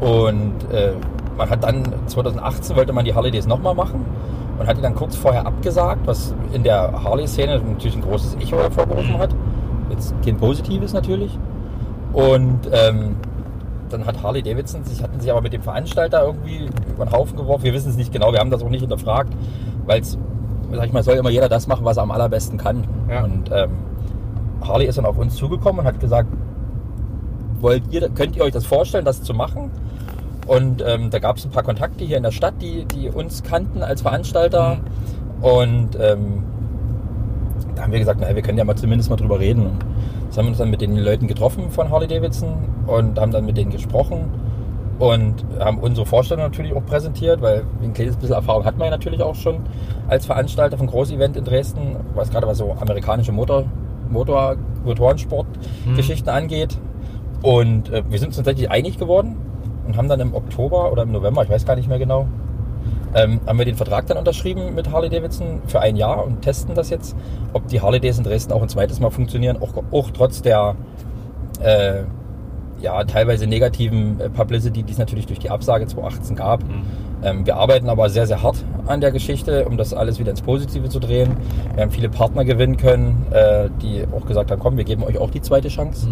und äh, man hat dann 2018 wollte man die Harley Days nochmal machen und hat die dann kurz vorher abgesagt, was in der Harley-Szene natürlich ein großes Echo hervorgerufen hat. Jetzt kein positives natürlich. Und ähm, dann hat Harley Davidson, sich hatten sich aber mit dem Veranstalter irgendwie über den Haufen geworfen. Wir wissen es nicht genau, wir haben das auch nicht hinterfragt, weil es, sag ich mal, soll immer jeder das machen, was er am allerbesten kann. Ja. Und ähm, Harley ist dann auf uns zugekommen und hat gesagt, wollt ihr, könnt ihr euch das vorstellen, das zu machen? Und ähm, da gab es ein paar Kontakte hier in der Stadt, die, die uns kannten als Veranstalter. Und ähm, da haben wir gesagt, naja, wir können ja mal zumindest mal drüber reden. Und das haben wir uns dann mit den Leuten getroffen von Harley Davidson und haben dann mit denen gesprochen und haben unsere Vorstellung natürlich auch präsentiert, weil ein kleines bisschen Erfahrung hat man ja natürlich auch schon als Veranstalter von Großevent in Dresden, was gerade was so amerikanische Motor, Motor, Motorsport-Geschichten angeht. Und äh, wir sind uns tatsächlich einig geworden und haben dann im Oktober oder im November, ich weiß gar nicht mehr genau, ähm, haben wir den Vertrag dann unterschrieben mit Harley Davidson für ein Jahr und testen das jetzt, ob die Harley Days in Dresden auch ein zweites Mal funktionieren, auch, auch trotz der äh, ja, teilweise negativen äh, Publicity, die es natürlich durch die Absage 2018 gab. Ähm, wir arbeiten aber sehr, sehr hart an der Geschichte, um das alles wieder ins Positive zu drehen. Wir haben viele Partner gewinnen können, äh, die auch gesagt haben, komm, wir geben euch auch die zweite Chance.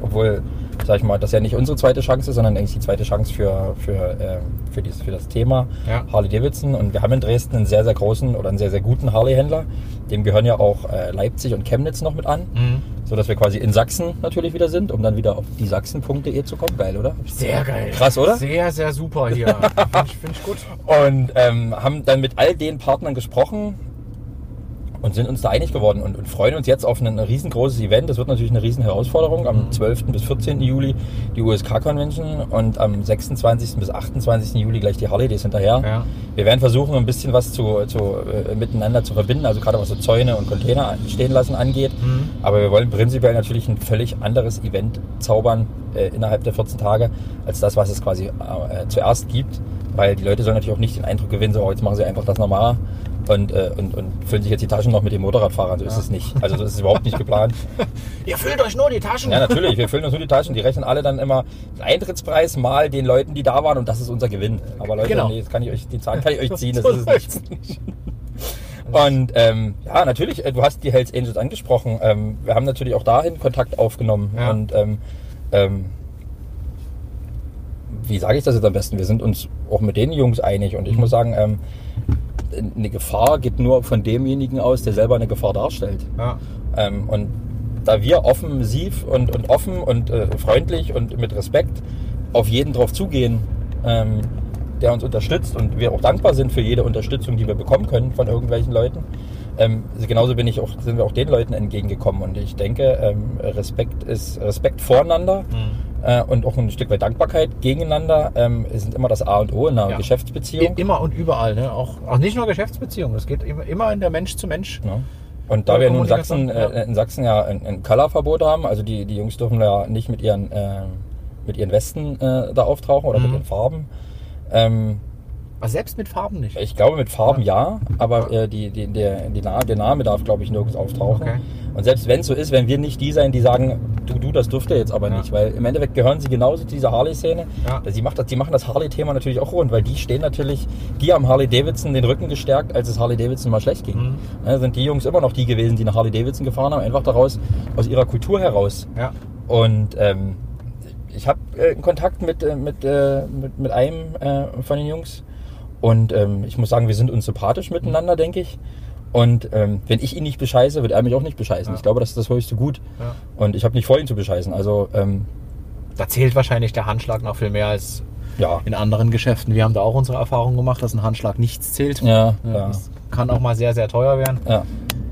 Obwohl, sag ich mal, das ja nicht unsere zweite Chance ist, sondern eigentlich die zweite Chance für, für, äh, für, dieses, für das Thema Ja. Harley Davidson. Und wir haben in Dresden einen sehr, sehr großen oder einen sehr, sehr guten Harley-Händler. Dem gehören ja auch äh, Leipzig und Chemnitz noch mit an. Mhm. So dass wir quasi in Sachsen natürlich wieder sind, um dann wieder auf die Sachsen.de zu kommen. Geil, oder? Sehr geil. Krass, oder? Sehr, sehr super hier. Finde ich, find ich gut. Und ähm, haben dann mit all den Partnern gesprochen und sind uns da einig geworden und, und freuen uns jetzt auf ein, riesengroßes Event. Das wird natürlich eine riesen Herausforderung. Am 12. bis 14. Juli die USK Convention und am 26. bis 28. Juli gleich die Harley Days hinterher. Ja. Wir werden versuchen, ein bisschen was zu, zu, äh, miteinander zu verbinden, also gerade was so Zäune und Container stehen lassen angeht. Mhm. Aber wir wollen prinzipiell natürlich ein völlig anderes Event zaubern äh, innerhalb der 14 Tage, als das, was es quasi äh, zuerst gibt. Weil die Leute sollen natürlich auch nicht den Eindruck gewinnen, so oh, jetzt machen sie einfach das normal und, äh, und, und füllen sich jetzt die Taschen noch mit dem Motorradfahrern. So ist es nicht. Also das ist überhaupt nicht geplant. Ihr füllt euch nur die Taschen. Ja, natürlich. Wir füllen uns nur die Taschen. Die rechnen alle dann immer den Eintrittspreis mal den Leuten, die da waren und das ist unser Gewinn. Aber Leute, Genau. nee, das kann ich euch, die Zahlen kann ich euch ziehen. Das So ist es nicht. Und ähm, ja, natürlich, äh, du hast die Hells Angels angesprochen. Ähm, wir haben natürlich auch dahin Kontakt aufgenommen. Ja. Und ähm, ähm, wie sage ich das jetzt am besten? Wir sind uns auch mit den Jungs einig. Und ich muss sagen, ähm, eine Gefahr geht nur von demjenigen aus, der selber eine Gefahr darstellt. Ja. Ähm, und da wir offensiv und, und offen und äh, freundlich und mit Respekt auf jeden drauf zugehen, ähm, der uns unterstützt und wir auch dankbar sind für jede Unterstützung, die wir bekommen können von irgendwelchen Leuten, ähm, genauso bin ich auch, sind wir auch den Leuten entgegengekommen. Und ich denke, ähm, Respekt ist Respekt voreinander äh, und auch ein Stück weit Dankbarkeit gegeneinander ähm, sind immer das A und O in einer Ja. Geschäftsbeziehung. Immer und überall. Ne? Auch, auch nicht nur Geschäftsbeziehungen. Es geht immer, in der Mensch zu Mensch. Ja. Und da wir nun in Sachsen, Kommunikation, ja. äh, in Sachsen ja ein, ein Colorverbot haben, also die, die Jungs dürfen ja nicht mit ihren, äh, mit ihren Westen äh, da auftauchen oder Mhm. mit ihren Farben. Ähm, Aber selbst mit Farben nicht. ich glaube mit Farben ja, aber äh, die, die, der, der Name darf, glaube ich, nirgends auftauchen. Okay. Und selbst wenn es so ist, wenn wir nicht die sein, die sagen, du, du, das dürft ihr jetzt aber Ja. nicht, weil im Endeffekt gehören sie genauso zu dieser Harley-Szene. Ja. Sie, macht das, die machen das Harley-Thema natürlich auch rund, weil die stehen natürlich, die haben Harley Davidson den Rücken gestärkt, als es Harley Davidson mal schlecht ging. Mhm. Ja, sind die Jungs immer noch die gewesen, die nach Harley Davidson gefahren haben, einfach daraus, aus ihrer Kultur heraus. Ja. Und ähm, ich habe äh, Kontakt mit, äh, mit, äh, mit, mit einem äh, von den Jungs. Und ähm, ich muss sagen, wir sind uns sympathisch miteinander, denke ich. Und ähm, wenn ich ihn nicht bescheiße, wird er mich auch nicht bescheißen. Ja. Ich glaube, das ist das höchste Gut. Ja. Und ich habe nicht vor, ihn zu bescheißen. Also, ähm, Da zählt wahrscheinlich der Handschlag noch viel mehr als ja. in anderen Geschäften. Wir haben da auch unsere Erfahrungen gemacht, dass ein Handschlag nichts zählt. Ja. Das kann auch mal sehr, sehr teuer werden. ja.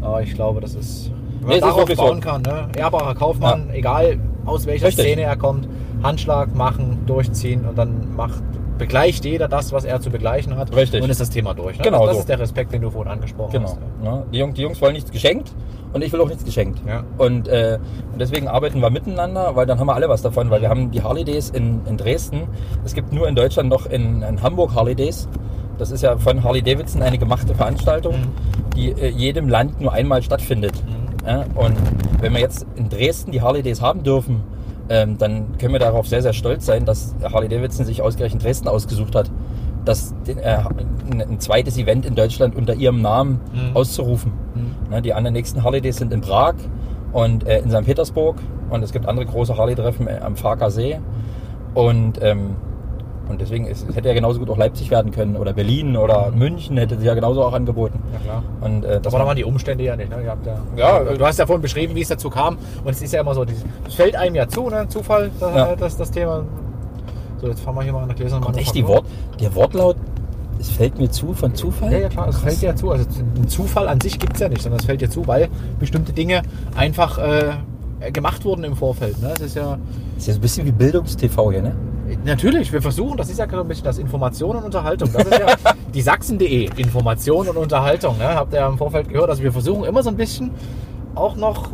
Aber ich glaube, das ist, wenn man Nee, darauf so. bauen kann, ne? ehrbarer Kaufmann, egal aus welcher Richtig. Szene er kommt, Handschlag machen, durchziehen und dann macht, begleicht jeder das, was er zu begleichen hat. Richtig. Und ist das Thema durch. Ne? Genau das, das so. ist der Respekt, den du vorhin angesprochen Genau. hast. Ja. Die, Jungs, die Jungs wollen nichts geschenkt und ich will auch nichts geschenkt. Ja. Und, äh, und deswegen arbeiten wir miteinander, weil dann haben wir alle was davon, weil wir haben die Harley Days in, in Dresden. Es gibt nur in Deutschland noch in, in Hamburg Harley Days. Das ist ja von Harley Davidson eine gemachte Veranstaltung, Mhm. die äh, jedem Land nur einmal stattfindet. Ja, und wenn wir jetzt in Dresden die Harley Days haben dürfen, ähm, dann können wir darauf sehr, sehr stolz sein, dass Harley Davidson sich ausgerechnet Dresden ausgesucht hat, das, äh, ein, zweites Event in Deutschland unter ihrem Namen Mhm. auszurufen. Ne, die anderen nächsten Harley Days sind in Prag und äh, in St. Petersburg und es gibt andere große Harley-Treffen äh, am Farker See. Und, ähm, und deswegen ist, es hätte ja genauso gut auch Leipzig werden können oder Berlin oder München hätte sich ja genauso auch angeboten. Ja, klar. Und, äh, das Aber da war- waren die Umstände ja nicht. Ne? Ihr habt ja, Ja, äh, du hast ja vorhin beschrieben, wie es dazu kam. Und es ist ja immer so, es fällt einem ja zu, ne? Zufall, das, Ja. das, das Thema. So, jetzt fahren wir hier mal an der Gläser. Kommt echt die Wort, der Wortlaut, es fällt mir zu von Zufall? Ja, ja, klar, es fällt dir zu. Also ein Zufall an sich gibt es ja nicht, sondern es fällt dir zu, weil bestimmte Dinge einfach äh, gemacht wurden im Vorfeld. Ne? Es ist ja Ist ja so ein bisschen wie Bildungstv hier, ne? Natürlich, wir versuchen, das ist ja so ein bisschen das Information und Unterhaltung. Das ist ja die Sachsen.de, Information und Unterhaltung. Ne? Habt ihr ja im Vorfeld gehört. Also wir versuchen immer so ein bisschen auch noch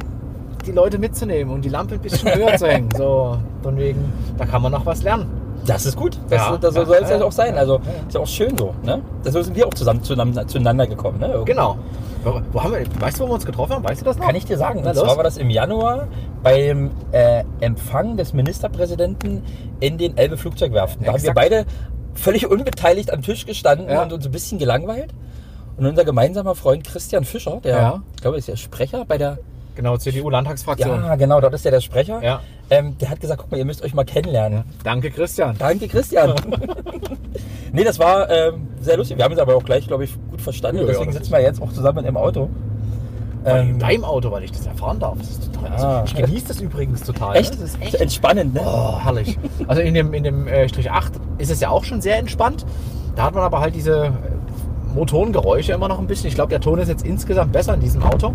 die Leute mitzunehmen und die Lampe ein bisschen höher zu hängen. So, von wegen, da kann man noch was lernen. Das ist gut. Das, Ja. das Ja, soll es ja, ja auch sein. Also ja. ist ja auch schön so. Ne? So sind wir auch zusammen zueinander, zueinander gekommen. Ne? Irgendwie. Genau. Wo, wo haben wir, weißt du, wo wir uns getroffen haben? Weißt du das noch? Kann ich dir sagen. Na Und zwar war das im Januar beim äh, Empfang des Ministerpräsidenten in den Elbe Flugzeugwerften. Da haben wir Exakt. beide völlig unbeteiligt am Tisch gestanden Ja. und uns ein bisschen gelangweilt. Und unser gemeinsamer Freund Christian Fischer, der, Ja. ich glaube, ist der Sprecher bei der Genau, CDU-Landtagsfraktion. Ja, genau, dort ist der der Sprecher. Ja. Ähm, der hat gesagt, guck mal, ihr müsst euch mal kennenlernen. Danke, Christian. Danke, Christian. nee, das war ähm, sehr lustig. Wir haben uns aber auch gleich, glaube ich, gut verstanden. Ja, ja, Deswegen das sitzen wir jetzt auch zusammen im Auto. Äh, ähm, äh, in deinem Auto, weil ich das erfahren darf. Das ist total. Ja. Ich genieße das übrigens total. echt? Ne? Das ist echt. entspannend, ne? Oh, herrlich. Also in dem, in dem äh, Strich 8 ist es ja auch schon sehr entspannt. Da hat man aber halt diese Motorengeräusche immer noch ein bisschen. Ich glaube, der Ton ist jetzt insgesamt besser in diesem Auto.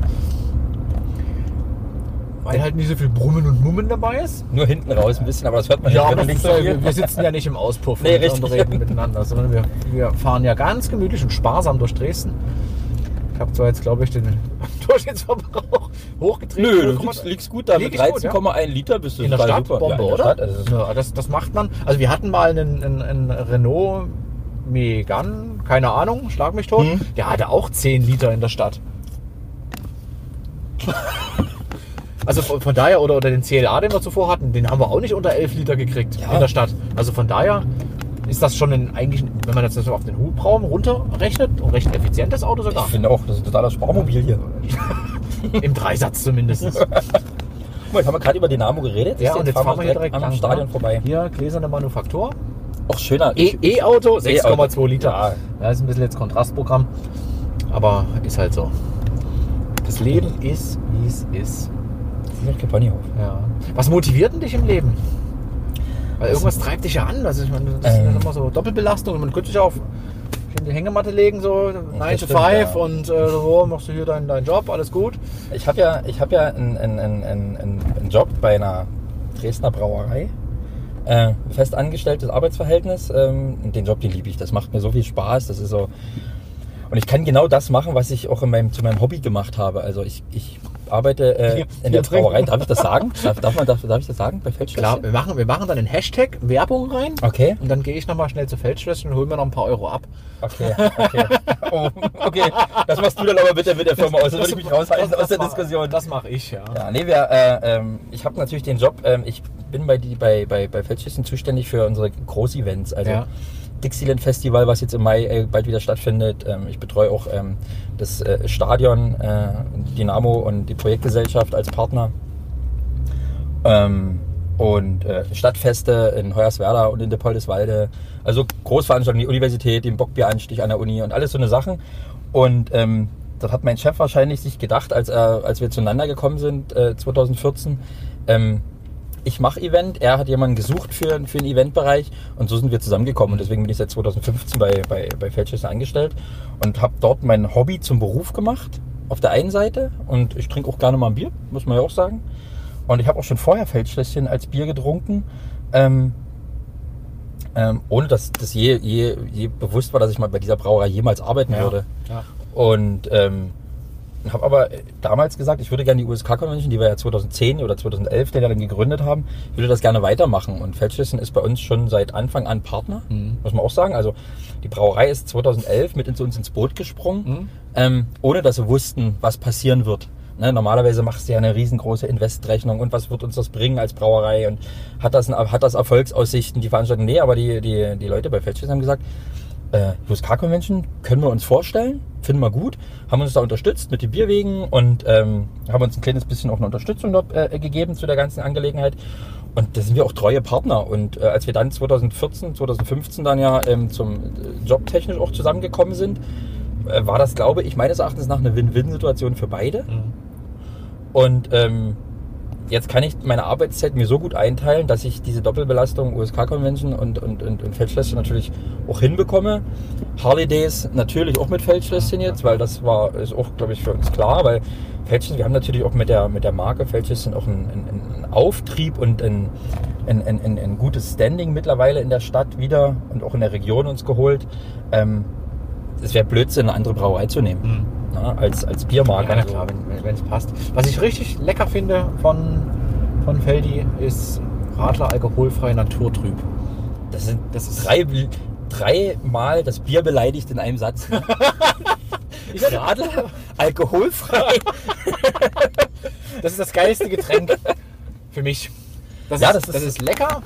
Weil halt nicht so viel Brummen und Mummen dabei ist. Nur hinten raus ein bisschen, aber das hört man Ja, hier aber nicht so ja- viel. wir sitzen ja nicht im Auspuff Nee, und, und reden miteinander, sondern wir, wir fahren ja ganz gemütlich und sparsam durch Dresden. Ich habe zwar jetzt, glaube ich, den Durchschnittsverbrauch hochgetrieben. Nö, du 0,3. liegst, gut da. Mit ich gut, ja? 13,1 Liter bist du In der Stadt super. Bombe, ja, oder? Stadt, also ja, das, das macht man. Also wir hatten mal einen, einen, einen Renault Megane, keine Ahnung, schlag mich tot. Hm. Der hatte auch 10 Liter in der Stadt. Also von, von daher, oder, oder den CLA, den wir zuvor hatten, den haben wir auch nicht unter 11 Liter gekriegt Ja. in der Stadt. Also von daher ist das schon ein, eigentlich, wenn man das jetzt auf den Hubraum runterrechnet, ein recht effizientes Auto Ich sogar. finde auch, das ist ein totaler Sparmobil hier. Im Dreisatz zumindest. Guck mal, jetzt haben wir gerade über Dynamo geredet. ja, und jetzt fahren wir hier direkt am lang, Stadion vorbei. Hier, gläserne Manufaktur. Auch schöner. E- E-Auto, E-Auto. 6,2 Liter. Ja. Das ist ein bisschen jetzt Kontrastprogramm. Aber ist halt so. Das Leben ist, wie es ist. Ist kein Ponyhof. Ja. Was motiviert denn dich im Leben? Weil irgendwas treibt dich ja an. Also ich meine, das Ähm. ja immer so Doppelbelastungen. Man könnte sich auf in die Hängematte legen, so 9 to stimmt, 5 ja. und äh, so machst du hier deinen, deinen Job, alles gut. Ich habe ja, ich hab ja einen, einen, einen, einen, Job bei einer Dresdner Brauerei. Äh, fest angestelltes Arbeitsverhältnis. Ähm, den Job, den liebe ich. Das macht mir so viel Spaß. Das ist so. Und ich kann genau das machen, was ich auch in meinem, zu meinem Hobby gemacht habe. Also ich, ich arbeite äh, in der Brauerei. Darf ich das sagen? Darf, darf, man, darf, darf ich das sagen bei Feldschlösschen? Klar, wir machen, wir machen dann einen Hashtag Werbung rein. Okay. Und dann gehe ich nochmal schnell zu Feldschlösschen und hole mir noch ein paar Euro ab. Okay, okay. Oh, okay. Das machst du dann aber bitte mit der Firma aus. Das würde ich mich raushalten aus der mach- Diskussion. Das mache ich, ja. Ja, nee, wir, äh, ähm, ich habe natürlich den Job, ähm, ich bin bei, die, bei, bei, bei Feldschüssen zuständig für unsere Groß-Events. Also Ja. Dixieland Festival, was jetzt im Mai äh, bald wieder stattfindet. Ähm, ich betreue auch ähm, das äh, Stadion, äh, Dynamo und die Projektgesellschaft als Partner. Ähm, und äh, Stadtfeste in Hoyerswerda und in Depoldeswalde. Also Großveranstaltungen, die Universität, den Bockbieranstich an der Uni und alles so eine Sachen. Und ähm, das hat mein Chef wahrscheinlich sich gedacht, als, er, als wir zueinander gekommen sind, äh, 2014. Ich mache Event, er hat jemanden gesucht für, für einen Eventbereich und so sind wir zusammengekommen. Und deswegen bin ich seit 2015 bei, bei, bei Feldschüsse angestellt und habe dort mein Hobby zum Beruf gemacht. Auf der einen Seite und ich trinke auch gerne mal ein Bier, muss man ja auch sagen. Und ich habe auch schon vorher Feldschlösschen als Bier getrunken. Ähm, ähm, ohne dass das je, je, je bewusst war, dass ich mal bei dieser Brauerei jemals arbeiten Ja. würde. Ja. Und ähm, habe aber damals gesagt, ich würde gerne die USK-Convention, die wir ja 2010 oder 2011 den ja dann gegründet haben, ich würde das gerne weitermachen. Und Feldschlösschen ist bei uns schon seit Anfang an Partner, Mhm. muss man auch sagen. Also die Brauerei ist 2011 mit ins, uns ins Boot gesprungen, Mhm. ähm, ohne dass sie wussten, was passieren wird. Ne, normalerweise machst du ja eine riesengroße Investrechnung und was wird uns das bringen als Brauerei und hat das, hat das Erfolgsaussichten, die Veranstaltung? Nee, aber die, die, die Leute bei Feldschlösschen haben gesagt, äh, USK Convention können wir uns vorstellen, finden wir gut, haben uns da unterstützt mit den Bierwegen und ähm, haben uns ein kleines bisschen auch eine Unterstützung dort, äh, gegeben zu der ganzen Angelegenheit. Und da sind wir auch treue Partner. Und äh, als wir dann 2014, 2015 dann ja ähm, zum äh, Job technisch auch zusammengekommen sind, äh, war das, glaube ich, meines Erachtens nach eine Win-Win-Situation für beide. Mhm. Und ähm, jetzt kann ich meine Arbeitszeit mir so gut einteilen, dass ich diese Doppelbelastung USK-Convention und, und, und, und Feldschlösschen natürlich auch hinbekomme. Harley Days natürlich auch mit Feldschlösschen jetzt, weil das war ist auch, glaube ich, für uns klar, weil Feldschlösschen, wir haben natürlich auch mit der, mit der Marke Feldschlösschen auch einen, einen, einen Auftrieb und ein, ein, ein, ein, ein gutes Standing mittlerweile in der Stadt wieder und auch in der Region uns geholt. Ähm, es wäre Blödsinn, eine andere Brauerei zu nehmen. Mhm. Na, als, als Biermarke. Ja, Also, klar, wenn es passt. Was ich richtig lecker finde von, von Feldi ist Radler alkoholfrei naturtrüb. Das sind Das ist- drei, dreimal das Bier beleidigt in einem Satz. Radler, alkoholfrei. Das ist das geilste Getränk für mich. Das, Ja, ist, das das, ist- ist, lecker.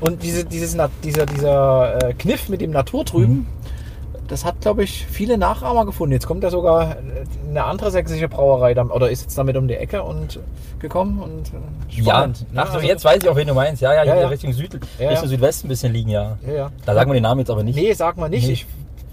Und diese, dieses, dieser, dieser äh, Kniff mit dem Naturtrüben, Mhm. Das hat, glaube ich, viele Nachahmer gefunden. Jetzt kommt ja sogar eine andere sächsische Brauerei dam- oder ist jetzt damit um die Ecke und gekommen und äh, Ja, spannend. ach so, also- jetzt weiß ich auch, wen du meinst. Ja, ja, Ja, ja. Richtung, Süd, Ja, Richtung. Südwesten ein bisschen liegen, ja. Da sagen wir den Namen jetzt aber nicht. Nee, sag mal nicht. Nee. Ich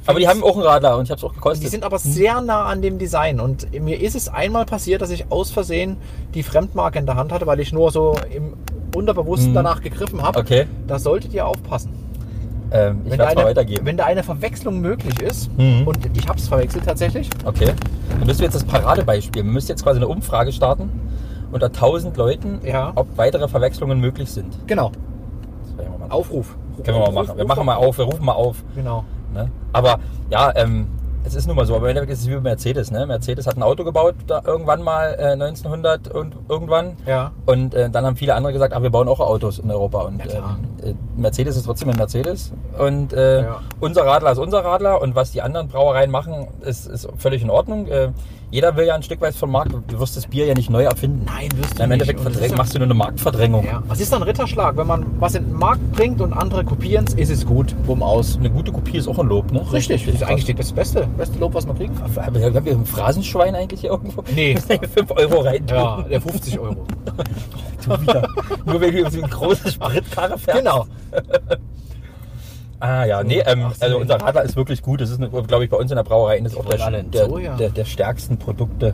Aber die haben auch einen Radler und ich habe es auch gekostet. Die sind aber sehr nah an dem Design. Und mir ist es einmal passiert, dass ich aus Versehen die Fremdmarke in der Hand hatte, weil ich nur so im Unterbewussten danach gegriffen habe. Okay. Da solltet ihr aufpassen. Ähm, ich werde es mal eine, weitergeben. wenn da eine Verwechslung möglich ist, Mhm. und ich habe es verwechselt tatsächlich, Okay. Dann müssen wir jetzt das Paradebeispiel. Wir müssen jetzt quasi eine Umfrage starten unter 1000 Leuten, Ja. ob weitere Verwechslungen möglich sind. genau, Aufruf. Können wir mal machen. Wir machen mal auf, wir rufen mal auf. Genau. Ne? Aber ja, ähm, es ist nun mal so. Aber im Endeffekt ist es wie bei Mercedes. Ne? Mercedes hat ein Auto gebaut, da irgendwann mal äh, 1900 und irgendwann. Ja. Und äh, dann haben viele andere gesagt, ach, wir bauen auch Autos in Europa. Und Ja, ähm, äh, Mercedes ist trotzdem ein Mercedes. Und äh, Ja. unser Radler ist unser Radler. Und was die anderen Brauereien machen, ist, ist völlig in Ordnung. Äh, jeder will ja ein Stück weit vom Markt. Du wirst das Bier ja nicht neu erfinden. Nein, wirst du Na, Im nicht. Endeffekt ja- machst du nur eine Marktverdrängung. Ja. Was ist dann Ritterschlag? Wenn man was in den Markt bringt und andere kopieren es, ist es gut. Bumm aus. Eine gute Kopie ist auch ein Lob, ne? Richtig, das ist eigentlich das beste, beste Lob, was man kriegen kann. Haben wir ein Phrasenschwein eigentlich hier irgendwo? Nee. 5 Euro rein. Ja, der 50 Euro. Du wieder. Nur wenn du so eine große Spritkarre fährst. Genau. Ah ja, nee, ähm, Ach so, also unser Radler ist wirklich gut. Das ist, glaube ich, bei uns in der Brauerei ist auch der, der, Zoo, ja. der, der stärksten Produkte.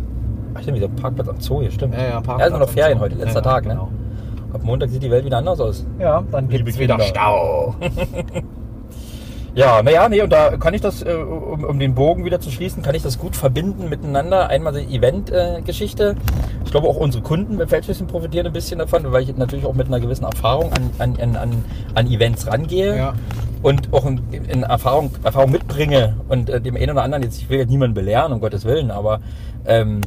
Ach stimmt, dieser Parkplatz am Zoo hier, stimmt. Ja, ja, Ja, ist noch Ferien heute, letzter Ja, Tag, genau. ne? Ab Montag sieht die Welt wieder anders aus. Ja, dann gibt es wieder. Stau. Ja, naja, nee, und da kann ich das, äh, um, um den Bogen wieder zu schließen, kann ich das gut verbinden miteinander. Einmal die Event-Geschichte. ich glaube auch unsere Kunden bei Feldschüssen profitieren ein bisschen davon, weil ich natürlich auch mit einer gewissen Erfahrung an, an, an- an, an Events rangehe. Ja. Und auch in, in Erfahrung, Erfahrung mitbringe und äh, dem einen oder anderen, jetzt, ich will jetzt niemanden belehren, um Gottes Willen, aber ähm,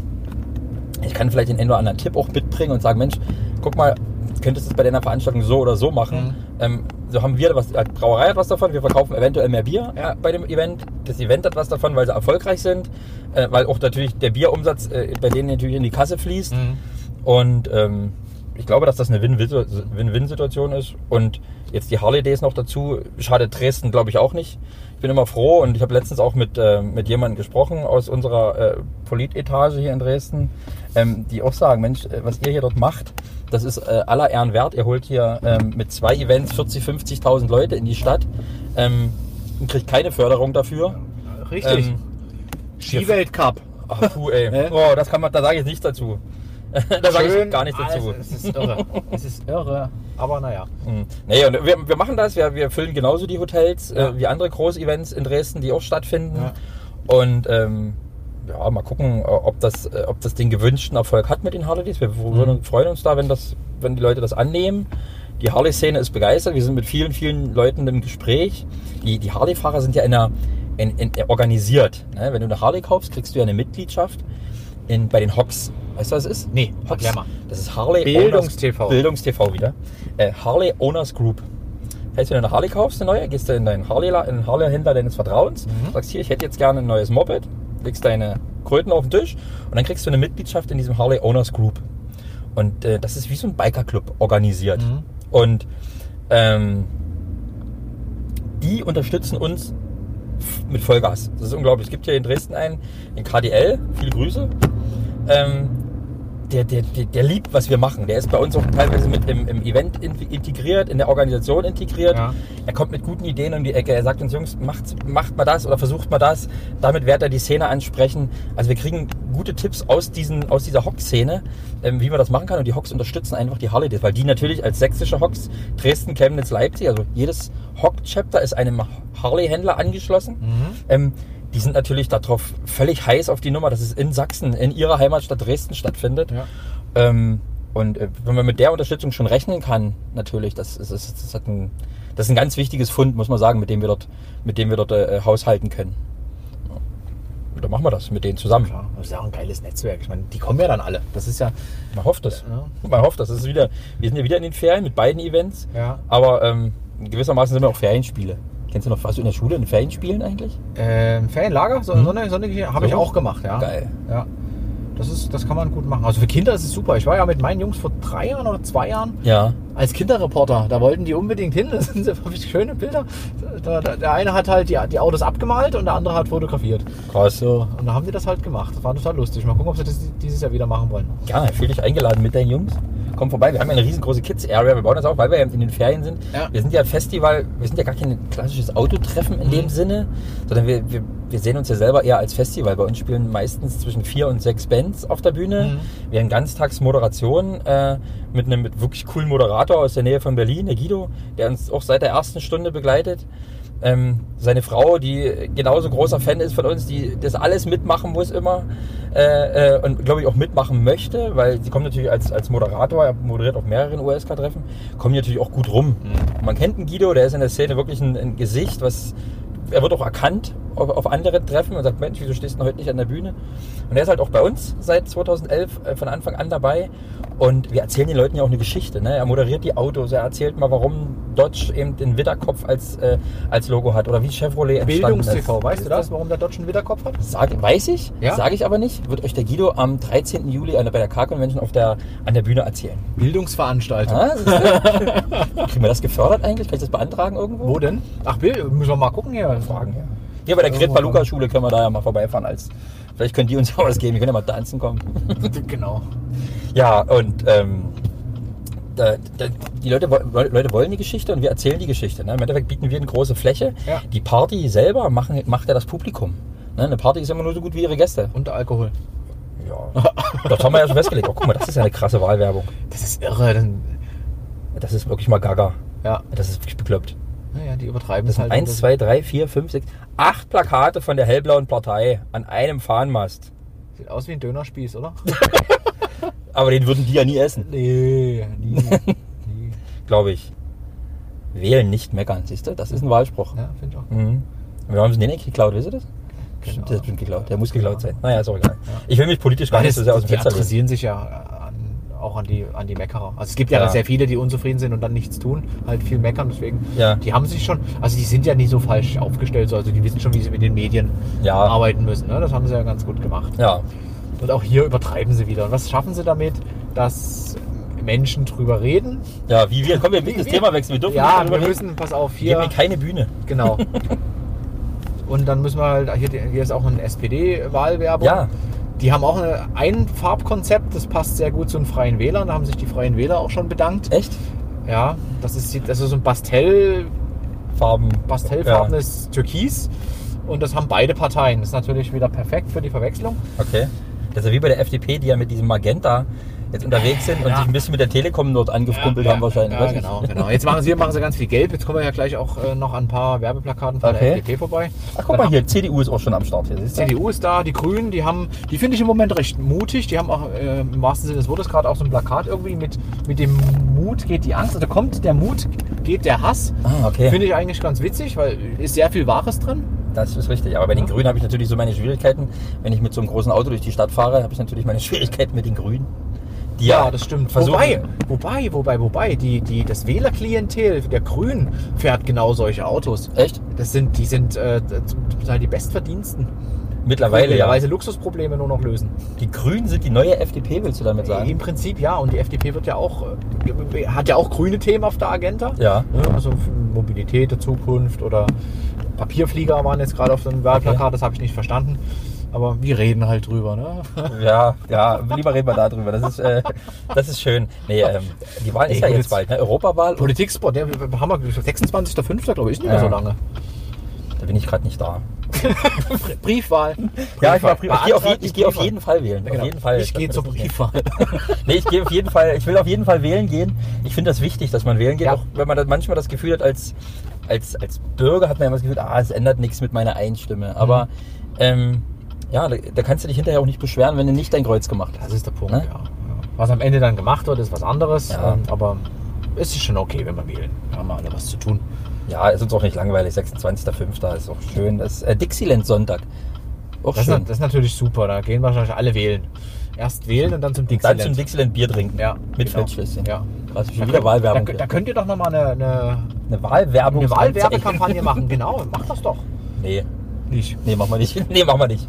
ich kann vielleicht den einen oder anderen Tipp auch mitbringen und sagen, Mensch, guck mal, könntest du es bei deiner Veranstaltung so oder so machen. Mhm. Ähm, so haben wir was, die Brauerei hat was davon, wir verkaufen eventuell mehr Bier äh, bei dem Event. Das Event hat was davon, weil sie erfolgreich sind, äh, weil auch natürlich der Bierumsatz äh, bei denen natürlich in die Kasse fließt. Mhm. Und ähm, ich glaube, dass das eine Win-Win- Win-Win-Situation ist. Und jetzt die Harley Days noch dazu, schadet Dresden, glaube ich, auch nicht. Ich bin immer froh und ich habe letztens auch mit, äh, mit jemandem gesprochen aus unserer äh, Politetage hier in Dresden, ähm, die auch sagen, Mensch, äh, was ihr hier dort macht, das ist äh, aller Ehren wert. Ihr holt hier ähm, mit zwei Events 40, 50.000 Leute in die Stadt ähm, und kriegt keine Förderung dafür. Richtig. Ähm, Skiweltcup. Ach, puh, ey. Hä? Oh, das kann man, da sage ich jetzt nichts dazu. da sage ich gar nichts dazu. Es ist irre. es ist irre. Aber naja. Mhm. Nee, und wir, wir machen das, wir, wir füllen genauso die Hotels Ja. äh, wie andere Groß-Events in Dresden, die auch stattfinden. Ja. Und ähm, ja, mal gucken, äh, ob das, äh, ob das den gewünschten Erfolg hat mit den Harley Days. Wir Mhm. würden, freuen uns da, wenn, das, wenn die Leute das annehmen. Die Harley-Szene ist begeistert. Wir sind mit vielen, vielen Leuten im Gespräch. Die, die Harley-Fahrer sind ja in der, in, in, organisiert. Ne? Wenn du eine Harley kaufst, kriegst du ja eine Mitgliedschaft in, bei den Hocks. Weißt du, was das ist? Nee, Hocks. erklär mal. Das ist Harley Bildungstv. Owners, Bildungstv wieder. Äh, Harley Owners Group. Heißt, wenn du eine Harley kaufst, eine neue, gehst du in deinen Harley, in den Harley-Händler deines Vertrauens, Mhm. sagst hier, ich hätte jetzt gerne ein neues Moped, legst deine Kröten auf den Tisch und dann kriegst du eine Mitgliedschaft in diesem Harley Owners Group. Und äh, das ist wie so ein Biker-Club organisiert. Mhm. Und ähm, die unterstützen uns mit Vollgas. Das ist unglaublich. Es gibt hier in Dresden einen, den KDL, viele Grüße. Ähm, der, der, der, der liebt, was wir machen. Der ist bei uns auch teilweise mit im, im Event in, integriert, in der Organisation integriert. Ja. Er kommt mit guten Ideen um die Ecke. Er sagt uns, Jungs, macht, macht mal das oder versucht mal das. Damit wird er die Szene ansprechen. Also wir kriegen gute Tipps aus, diesen, aus dieser Hock-Szene, ähm, wie man das machen kann. Und die Hocks unterstützen einfach die Harley weil die natürlich als sächsische Hocks, Dresden, Chemnitz, Leipzig, also jedes Hock-Chapter ist einem Harley-Händler angeschlossen. Ähm, die sind natürlich darauf völlig heiß auf die Nummer, dass es in Sachsen, in ihrer Heimatstadt Dresden stattfindet. Ja. Ähm, und äh, wenn man mit der Unterstützung schon rechnen kann, natürlich, das ist, das, ist- das, ein, das ist ein ganz wichtiges Fund, muss man sagen, mit dem wir dort, mit dem wir dort äh, haushalten können. Ja. Und dann machen wir das mit denen zusammen. Klar, das ist ja auch ein geiles Netzwerk. Ich meine, die kommen ja dann alle. Das ist ja. Man hofft das. Ja. Man hofft das. das ist wieder, wir sind ja wieder in den Ferien mit beiden Events. Ja. Aber ähm, gewissermaßen sind wir auch Ferienspiele. Kennst du noch, warst du in der Schule in Ferienspielen eigentlich? Ähm, Ferienlager, so, so eine, so eine Geschichte habe ich So? auch gemacht, ja. Geil. Ja. Das, ist, das kann man gut machen. Also für Kinder ist es super. Ich war ja mit meinen Jungs vor drei Jahren oder zwei Jahren Ja. als Kinderreporter. Da wollten die unbedingt hin. Das sind so schöne Bilder. Da, da, der eine hat halt die, die Autos abgemalt und der andere hat fotografiert. Krass. So, und da haben die das halt gemacht. Das war total lustig. Mal gucken, ob sie das dieses Jahr wieder machen wollen. Gerne, fühl dich eingeladen mit deinen Jungs. Kommt vorbei. Wir haben ja eine riesengroße Kids-Area. Wir bauen das auch, weil wir ja in den Ferien sind. Ja. Wir sind ja Festival, wir sind ja gar kein klassisches Autotreffen in dem Sinne, sondern wir, wir, wir sehen uns ja selber eher als Festival. Bei uns spielen meistens zwischen vier und sechs Bands auf der Bühne. Wir haben Ganztagsmoderation äh, mit einem mit wirklich coolen Moderator aus der Nähe von Berlin, der Guido, der uns auch seit der ersten Stunde begleitet. Ähm, seine Frau, die genauso großer Fan ist von uns, die das alles mitmachen muss immer äh, äh, und glaube ich auch mitmachen möchte, weil sie kommt natürlich als, als Moderator, er moderiert auf mehreren USK-Treffen, kommt natürlich auch gut rum. Und man kennt einen Guido, der ist in der Szene wirklich ein, ein Gesicht, was er wird auch erkannt auf, auf andere Treffen und sagt, Mensch, wieso stehst du heute nicht an der Bühne? Und er ist halt auch bei uns seit 2011 äh, von Anfang an dabei und wir erzählen den Leuten ja auch eine Geschichte. Ne? Er moderiert die Autos, er erzählt mal, warum Dodge eben den Widderkopf als, äh, als Logo hat oder wie Chevrolet entstanden ist. Bildungs-TV, weißt du das, warum der Dodge einen Widderkopf hat? Sag, weiß ich, Ja? sage ich aber nicht. Wird euch der Guido am 13. Juli an bei der Car-Convention auf der, an der Bühne erzählen. Bildungsveranstaltung. Ah? Kriegen wir das gefördert eigentlich? Kann ich das beantragen irgendwo? Wo denn? Ach, Bild, müssen wir mal gucken hier. Fragen, ja. Hier bei der Gret Luca Schule können wir da ja mal vorbeifahren. Als, vielleicht können die uns auch was geben. Wir können ja mal tanzen kommen. genau. Ja, und ähm, da, da, die Leute, Leute wollen die Geschichte und wir erzählen die Geschichte. Ne? Im Endeffekt bieten wir eine große Fläche. Ja. Die Party selber machen, macht ja das Publikum. Ne? Eine Party ist immer nur so gut wie ihre Gäste. Und Alkohol. Ja. Das haben wir ja schon festgelegt. Oh, guck mal, das ist ja eine krasse Wahlwerbung. Das ist irre. Das ist wirklich mal gaga. ja, Das ist wirklich bekloppt. Naja, die übertreiben Das es halt. 1, 2, 3, 4, 5, 6, 8 Plakate von der hellblauen Partei an einem Fahnenmast. Sieht aus wie ein Dönerspieß, oder? Aber den würden die ja nie essen, nee, nie. nie. glaube ich. Wählen, nicht meckern, siehst du? Das ist ein Wahlspruch. Ja, finde ich auch. Mhm. Wir haben sie den nicht geklaut, wisst ihr das? Genau. Der ist bestimmt geklaut. Der muss geklaut sein. Naja, ist auch egal. Ich will mich politisch gar nicht so sehr aus es, dem die Fenster lehnen. adressieren sich ja auch an die, an die Meckerer. Also es gibt ja, Ja. sehr viele, die unzufrieden sind und dann nichts tun, halt viel meckern. Deswegen, Ja. die haben sich schon, also die sind ja nicht so falsch aufgestellt, so. also die wissen schon, wie sie mit den Medien Ja. arbeiten müssen. Ne? Das haben sie ja ganz gut gemacht. Ja, Und auch hier übertreiben sie wieder. Und was schaffen sie damit? Dass Menschen drüber reden. ja, wie wir, komm, wir müssen das wir- Thema wechseln. Wir dürfen Ja, nicht wir darüber reden. müssen, pass auf, Gib mir hier. keine Bühne. Genau. Und dann müssen wir halt, hier, hier ist auch eine SPD-Wahlwerbung. Ja. Die haben auch eine, ein Farbkonzept, das passt sehr gut zu den Freien Wählern. Da haben sich die Freien Wähler auch schon bedankt. Echt? Ja, das ist, das ist so ein Pastell, Farben. pastellfarbenes Türkis. Und das haben beide Parteien. Das ist natürlich wieder perfekt für die Verwechslung. Ja. Okay. Das ist ja wie bei der FDP, die ja mit diesem Magenta jetzt unterwegs sind und Ja. sich ein bisschen mit der Telekom dort angefrumpelt haben wahrscheinlich. Ja, genau, genau. Jetzt machen sie, machen sie ganz viel Gelb. Jetzt kommen wir ja gleich auch äh, noch an ein paar Werbeplakaten von Okay. der FDP vorbei. Ach, guck mal hier, CDU ist auch schon am Start hier. CDU ist da, die Grünen, die haben, die finde ich im Moment recht mutig. Die haben auch äh, im wahrsten Sinne des Wortes gerade auch so ein Plakat irgendwie mit, mit dem Mut geht die Angst. Also kommt der Mut, geht der Hass. Ah, okay. Finde ich eigentlich ganz witzig, weil ist sehr viel Wahres drin. Das ist richtig. Aber bei den Grünen habe ich natürlich so meine Schwierigkeiten. Wenn ich mit so einem großen Auto durch die Stadt fahre, habe ich natürlich meine Schwierigkeiten mit den Grünen. Ja, das stimmt. versuchen- Wobei, wobei, wobei, wobei, die, die, das Wählerklientel der Grünen fährt genau solche Autos. Echt? Das sind, die sind äh, zum Teil die Bestverdiensten. Mittlerweile ja. Mittlerweile Luxusprobleme nur noch lösen. Die Grünen sind die neue FDP, willst du damit sagen? Im Prinzip ja. Und die FDP wird ja auch, äh, hat ja auch grüne Themen auf der Agenda. Ja. Ne, Also Mobilität der Zukunft oder Papierflieger waren jetzt gerade auf dem Wahlplakat, das habe ich nicht verstanden. Aber wir reden halt drüber, ne? Ja, ja, lieber reden wir darüber. Das ist, äh, das ist schön. Nee, ähm, die Wahl ist ja jetzt bald, ne? Europawahl. Politiksport, der haben wir 26.05. glaube ich, nicht mehr Ja. so lange. da bin ich gerade nicht da. Briefwahl. Ja, ich, war, ich, Briefwahl. gehe auf, je, ich gehe auf jeden Fall wählen. Ja, genau. Auf jeden Fall. Ich gehe zur Briefwahl. Nee, ich gehe auf jeden Fall, ich will auf jeden Fall wählen gehen. Ich finde das wichtig, dass man wählen geht, Ja. auch wenn man manchmal das Gefühl hat, als, als, als Bürger hat man immer das Gefühl, ah, es ändert nichts mit meiner Einstimme. Aber Mhm. ähm, ja, da, da kannst du dich hinterher auch nicht beschweren, wenn du nicht dein Kreuz gemacht hast. Das ist der Punkt, Ne? ja. Was am Ende dann gemacht wird, ist was anderes. Ja. ähm, Aber es ist schon okay, wenn wir wählen. Da haben wir alle was zu tun. Ja, ist uns auch nicht langweilig. 26.05. ist auch schön. Das ist äh, Dixieland Sonntag. Auch Das ist, schön. das ist natürlich super. Da gehen wahrscheinlich alle wählen. Erst wählen und dann zum Dann Dixieland. zum Dixieland Bier trinken. Ja, Mit genau. Feldschlösschen. Ja. Krass, schon Da wieder könnt- Wahlwerbung. Da, da könnt ihr doch nochmal eine, eine, eine Wahlwerbung. eine Wahlwerbekampagne machen. Genau, macht das doch. Nee, Nicht. nee, machen wir nicht. Nee, machen wir nicht.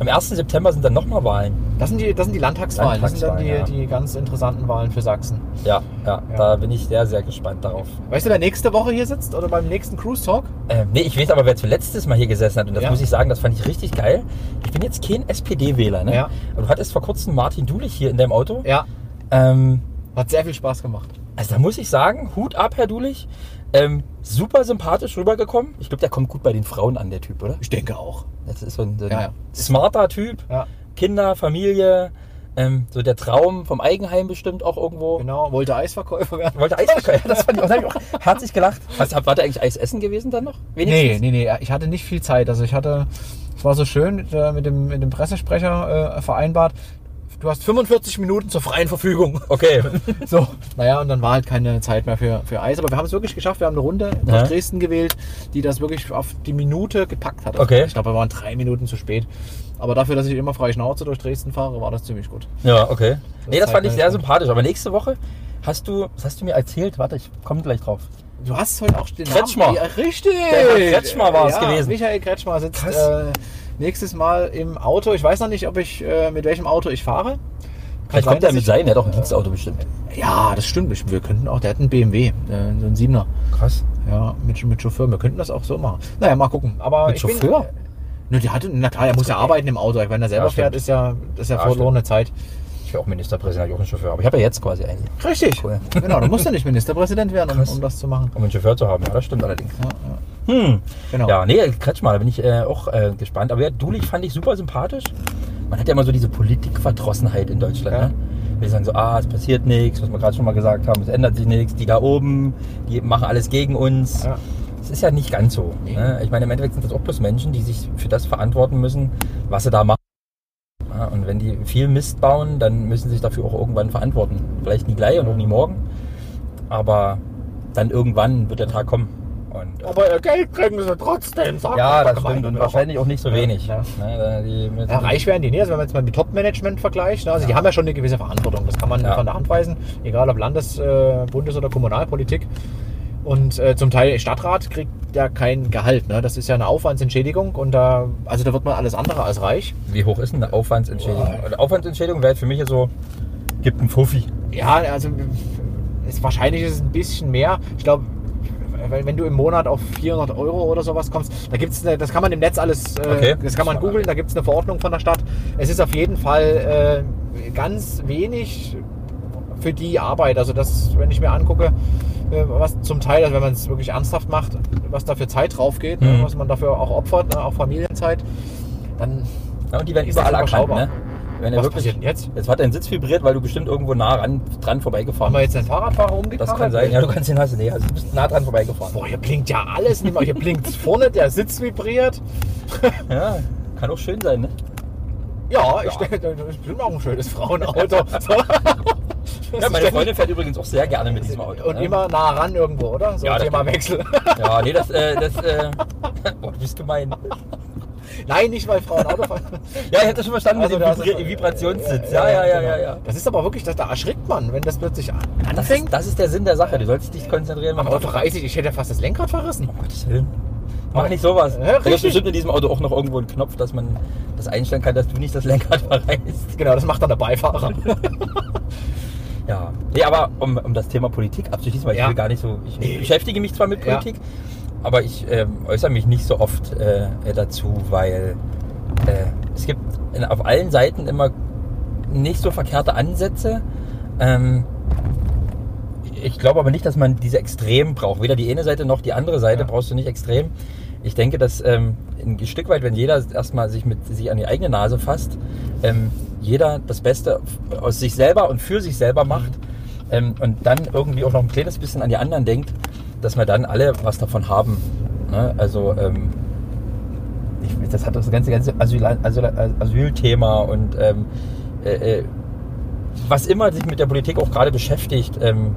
Am 1. September sind dann nochmal Wahlen. Das sind die, das sind die Landtagswahlen. Das sind dann die, Landtagswahlen, die ganz interessanten Wahlen für Sachsen. Ja, ja, Ja. da bin ich sehr, sehr gespannt darauf. Weißt du, wer nächste Woche hier sitzt oder beim nächsten Cruise Talk? Ähm, nee, ich weiß aber, wer zuletzt Mal hier gesessen hat. Und das Ja. muss ich sagen, das fand ich richtig geil. Ich bin jetzt kein SPD-Wähler, ne? Ja. Aber du hattest vor kurzem Martin Dulich hier in deinem Auto. Ja. Ähm, Hat sehr viel Spaß gemacht. Also da muss ich sagen, Hut ab, Herr Dulich. Ähm, super sympathisch rübergekommen. Ich glaube, der kommt gut bei den Frauen an, der Typ, oder? Ich denke auch. Das ist so ein, so ein Ja, ja. smarter Typ. Ja. Kinder, Familie, ähm, so der Traum vom Eigenheim bestimmt auch irgendwo. Genau, wollte Eisverkäufer werden. Wollte Eis verkaufen. Das fand ich auch, hab ich auch herzlich gelacht. Was, war der eigentlich Eis essen gewesen dann noch? Nee, Wenigstens? nee, nee, ich hatte nicht viel Zeit. Also ich hatte, es war so schön äh, mit dem, mit dem Pressesprecher äh, vereinbart. Du hast 45 Minuten zur freien Verfügung. Okay. So, naja, und dann war halt keine Zeit mehr für, für Eis. Aber wir haben es wirklich geschafft. Wir haben eine Runde Ja. nach Dresden gewählt, die das wirklich auf die Minute gepackt hat. Okay. Ich glaube, wir waren drei Minuten zu spät. Aber dafür, dass ich immer freie Schnauze durch Dresden fahre, war das ziemlich gut. Ja, okay. Nee, das fand ich sehr Zeitmanagement. sympathisch. Aber nächste Woche hast du, was hast du mir erzählt? Warte, ich komme gleich drauf. Du hast heute auch den Kretschmer. Namen. Ja, richtig. Der Kretschmer war es ja, gewesen. Michael Kretschmer sitzt äh, nächstes Mal im Auto. Ich weiß noch nicht, ob ich äh, mit welchem Auto ich fahre. Vielleicht sein, kommt er mit sein, der hat auch ein Dienstauto bestimmt. Ja, das stimmt. Ich- Wir könnten auch, der hat einen BMW, äh, so einen Siebener. Krass. Ja, mit, mit Chauffeur. Wir könnten das auch so machen. Naja, mal gucken. Aber Mit ich bin- Chauffeur? Ne, der hatte, na klar, er muss ja arbeiten im Auto. Wenn er selber Ja, fährt, ist ja, das ist ja Ja, verlorene Zeit. Ich wäre auch Ministerpräsident, ich auch einen Chauffeur. Aber ich habe ja jetzt quasi einen. Richtig. Cool. Genau, du musst ja nicht Ministerpräsident werden, um, um das zu machen. Um einen Chauffeur zu haben. Ja, das stimmt allerdings. Ja, ja. Hm. Genau. Ja, nee, Kretschmer, da bin ich äh, auch äh, gespannt. Aber ja, Dulich fand ich super sympathisch. Man hat ja immer so diese Politikverdrossenheit in Deutschland. Ja. Ne? Wir sagen so, ah, es passiert nichts, was wir gerade schon mal gesagt haben, es ändert sich nichts. Die da oben, die machen alles gegen uns. Ja. Es ist ja nicht ganz so. Nee. Ne? Ich meine, im Endeffekt sind das auch bloß Menschen, die sich für das verantworten müssen, was sie da machen. Ja, und wenn die viel Mist bauen, dann müssen sie sich dafür auch irgendwann verantworten. Vielleicht nie gleich und auch nie morgen. Aber dann irgendwann wird der Tag kommen. Und, Aber ihr Geld kriegen sie trotzdem. Sagt ja, das stimmt. Und wahrscheinlich auch nicht so wenig. ja. Ne, die mit, Ja, reich werden die nicht. Also wenn man jetzt mal mit Top-Management vergleicht, ne, also die haben ja schon eine gewisse Verantwortung. Das kann man Ja. von der Hand weisen, egal ob Landes-, äh, Bundes- oder Kommunalpolitik. Und äh, zum Teil Stadtrat kriegt ja kein Gehalt. Ne? Das ist ja eine Aufwandsentschädigung und da, also da wird man alles andere als reich. Wie hoch ist denn eine Aufwandsentschädigung? Eine Aufwandsentschädigung wäre für mich so, gibt einen Fuffi. Ja, also ist, wahrscheinlich ist es ein bisschen mehr. Ich glaube, weil wenn du im Monat auf 400 Euro oder sowas kommst, da gibt's eine, das kann man im Netz alles, äh, Okay. das kann man googeln, da gibt es eine Verordnung von der Stadt. Es ist auf jeden Fall äh, ganz wenig für die Arbeit. Also das, wenn ich mir angucke, äh, was zum Teil, also wenn man es wirklich ernsthaft macht, was da für Zeit drauf geht, ne, Mhm. was man dafür auch opfert, ne, auch Familienzeit, dann Ja, und die werden überall erkannt. überschaubar? Ne? Wenn er was wirklich, passiert denn jetzt? jetzt hat dein Sitz vibriert, weil du bestimmt irgendwo nah ran, dran vorbeigefahren Haben wir bist. jetzt den Fahrradfahrer umgekarrt? Das kann sein. Ja, du kannst den hast. Nee, also du bist nah dran vorbeigefahren. Boah, hier blinkt ja alles nicht. Hier blinkt vorne, der Sitz vibriert. Ja, kann auch schön sein, ne? Ja, ich denke, das ist bestimmt auch ein schönes Frauenauto. Ja, meine Freundin fährt übrigens auch sehr gerne mit diesem Auto. Und ne? immer nah ran irgendwo, oder? So Ja, das Thema stimmt. Wechsel. Ja, nee, das, äh, das, äh, boah, du bist gemein. Nein, nicht weil Frauen Auto fahren. Ja, ich hab das schon verstanden Also mit dem Vibrationssitz. Ja, ja, ja, ja, ja. Das ist aber wirklich, das, da erschrickt man, wenn das plötzlich an- Das ist, anfängt. das ist der Sinn der Sache. Du sollst dich konzentrieren Am Auto Auto. reiße ich, ich hätte ja fast das Lenkrad verrissen. Um Gottes Willen. Mach nicht sowas. Ja, da gibt bestimmt in diesem Auto auch noch irgendwo einen Knopf, dass man das einstellen kann, dass du nicht das Lenkrad verreißt. Genau, das macht dann der Beifahrer. Ja. Nee, aber um, um das Thema Politik abzuschließen, weil Ja. ich will gar nicht so. Ich Nee. beschäftige mich zwar mit Ja. Aber ich ähm, äußere mich nicht so oft äh, dazu, weil äh, es gibt auf allen Seiten immer nicht so verkehrte Ansätze. Ähm, ich glaube aber nicht, dass man diese Extremen braucht. Weder die eine Seite noch die andere Seite Ja. brauchst du nicht extrem. Ich denke, dass ähm, ein Stück weit, wenn jeder erstmal sich mit sich an die eigene Nase fasst, ähm, jeder das Beste aus sich selber und für sich selber macht ähm, und dann irgendwie auch noch ein kleines bisschen an die anderen denkt, dass wir dann alle was davon haben. Ne? Also ähm, ich, das hat das ganze, ganze Asyl, Asyl, Asylthema und ähm, äh, äh, was immer sich mit der Politik auch gerade beschäftigt ähm,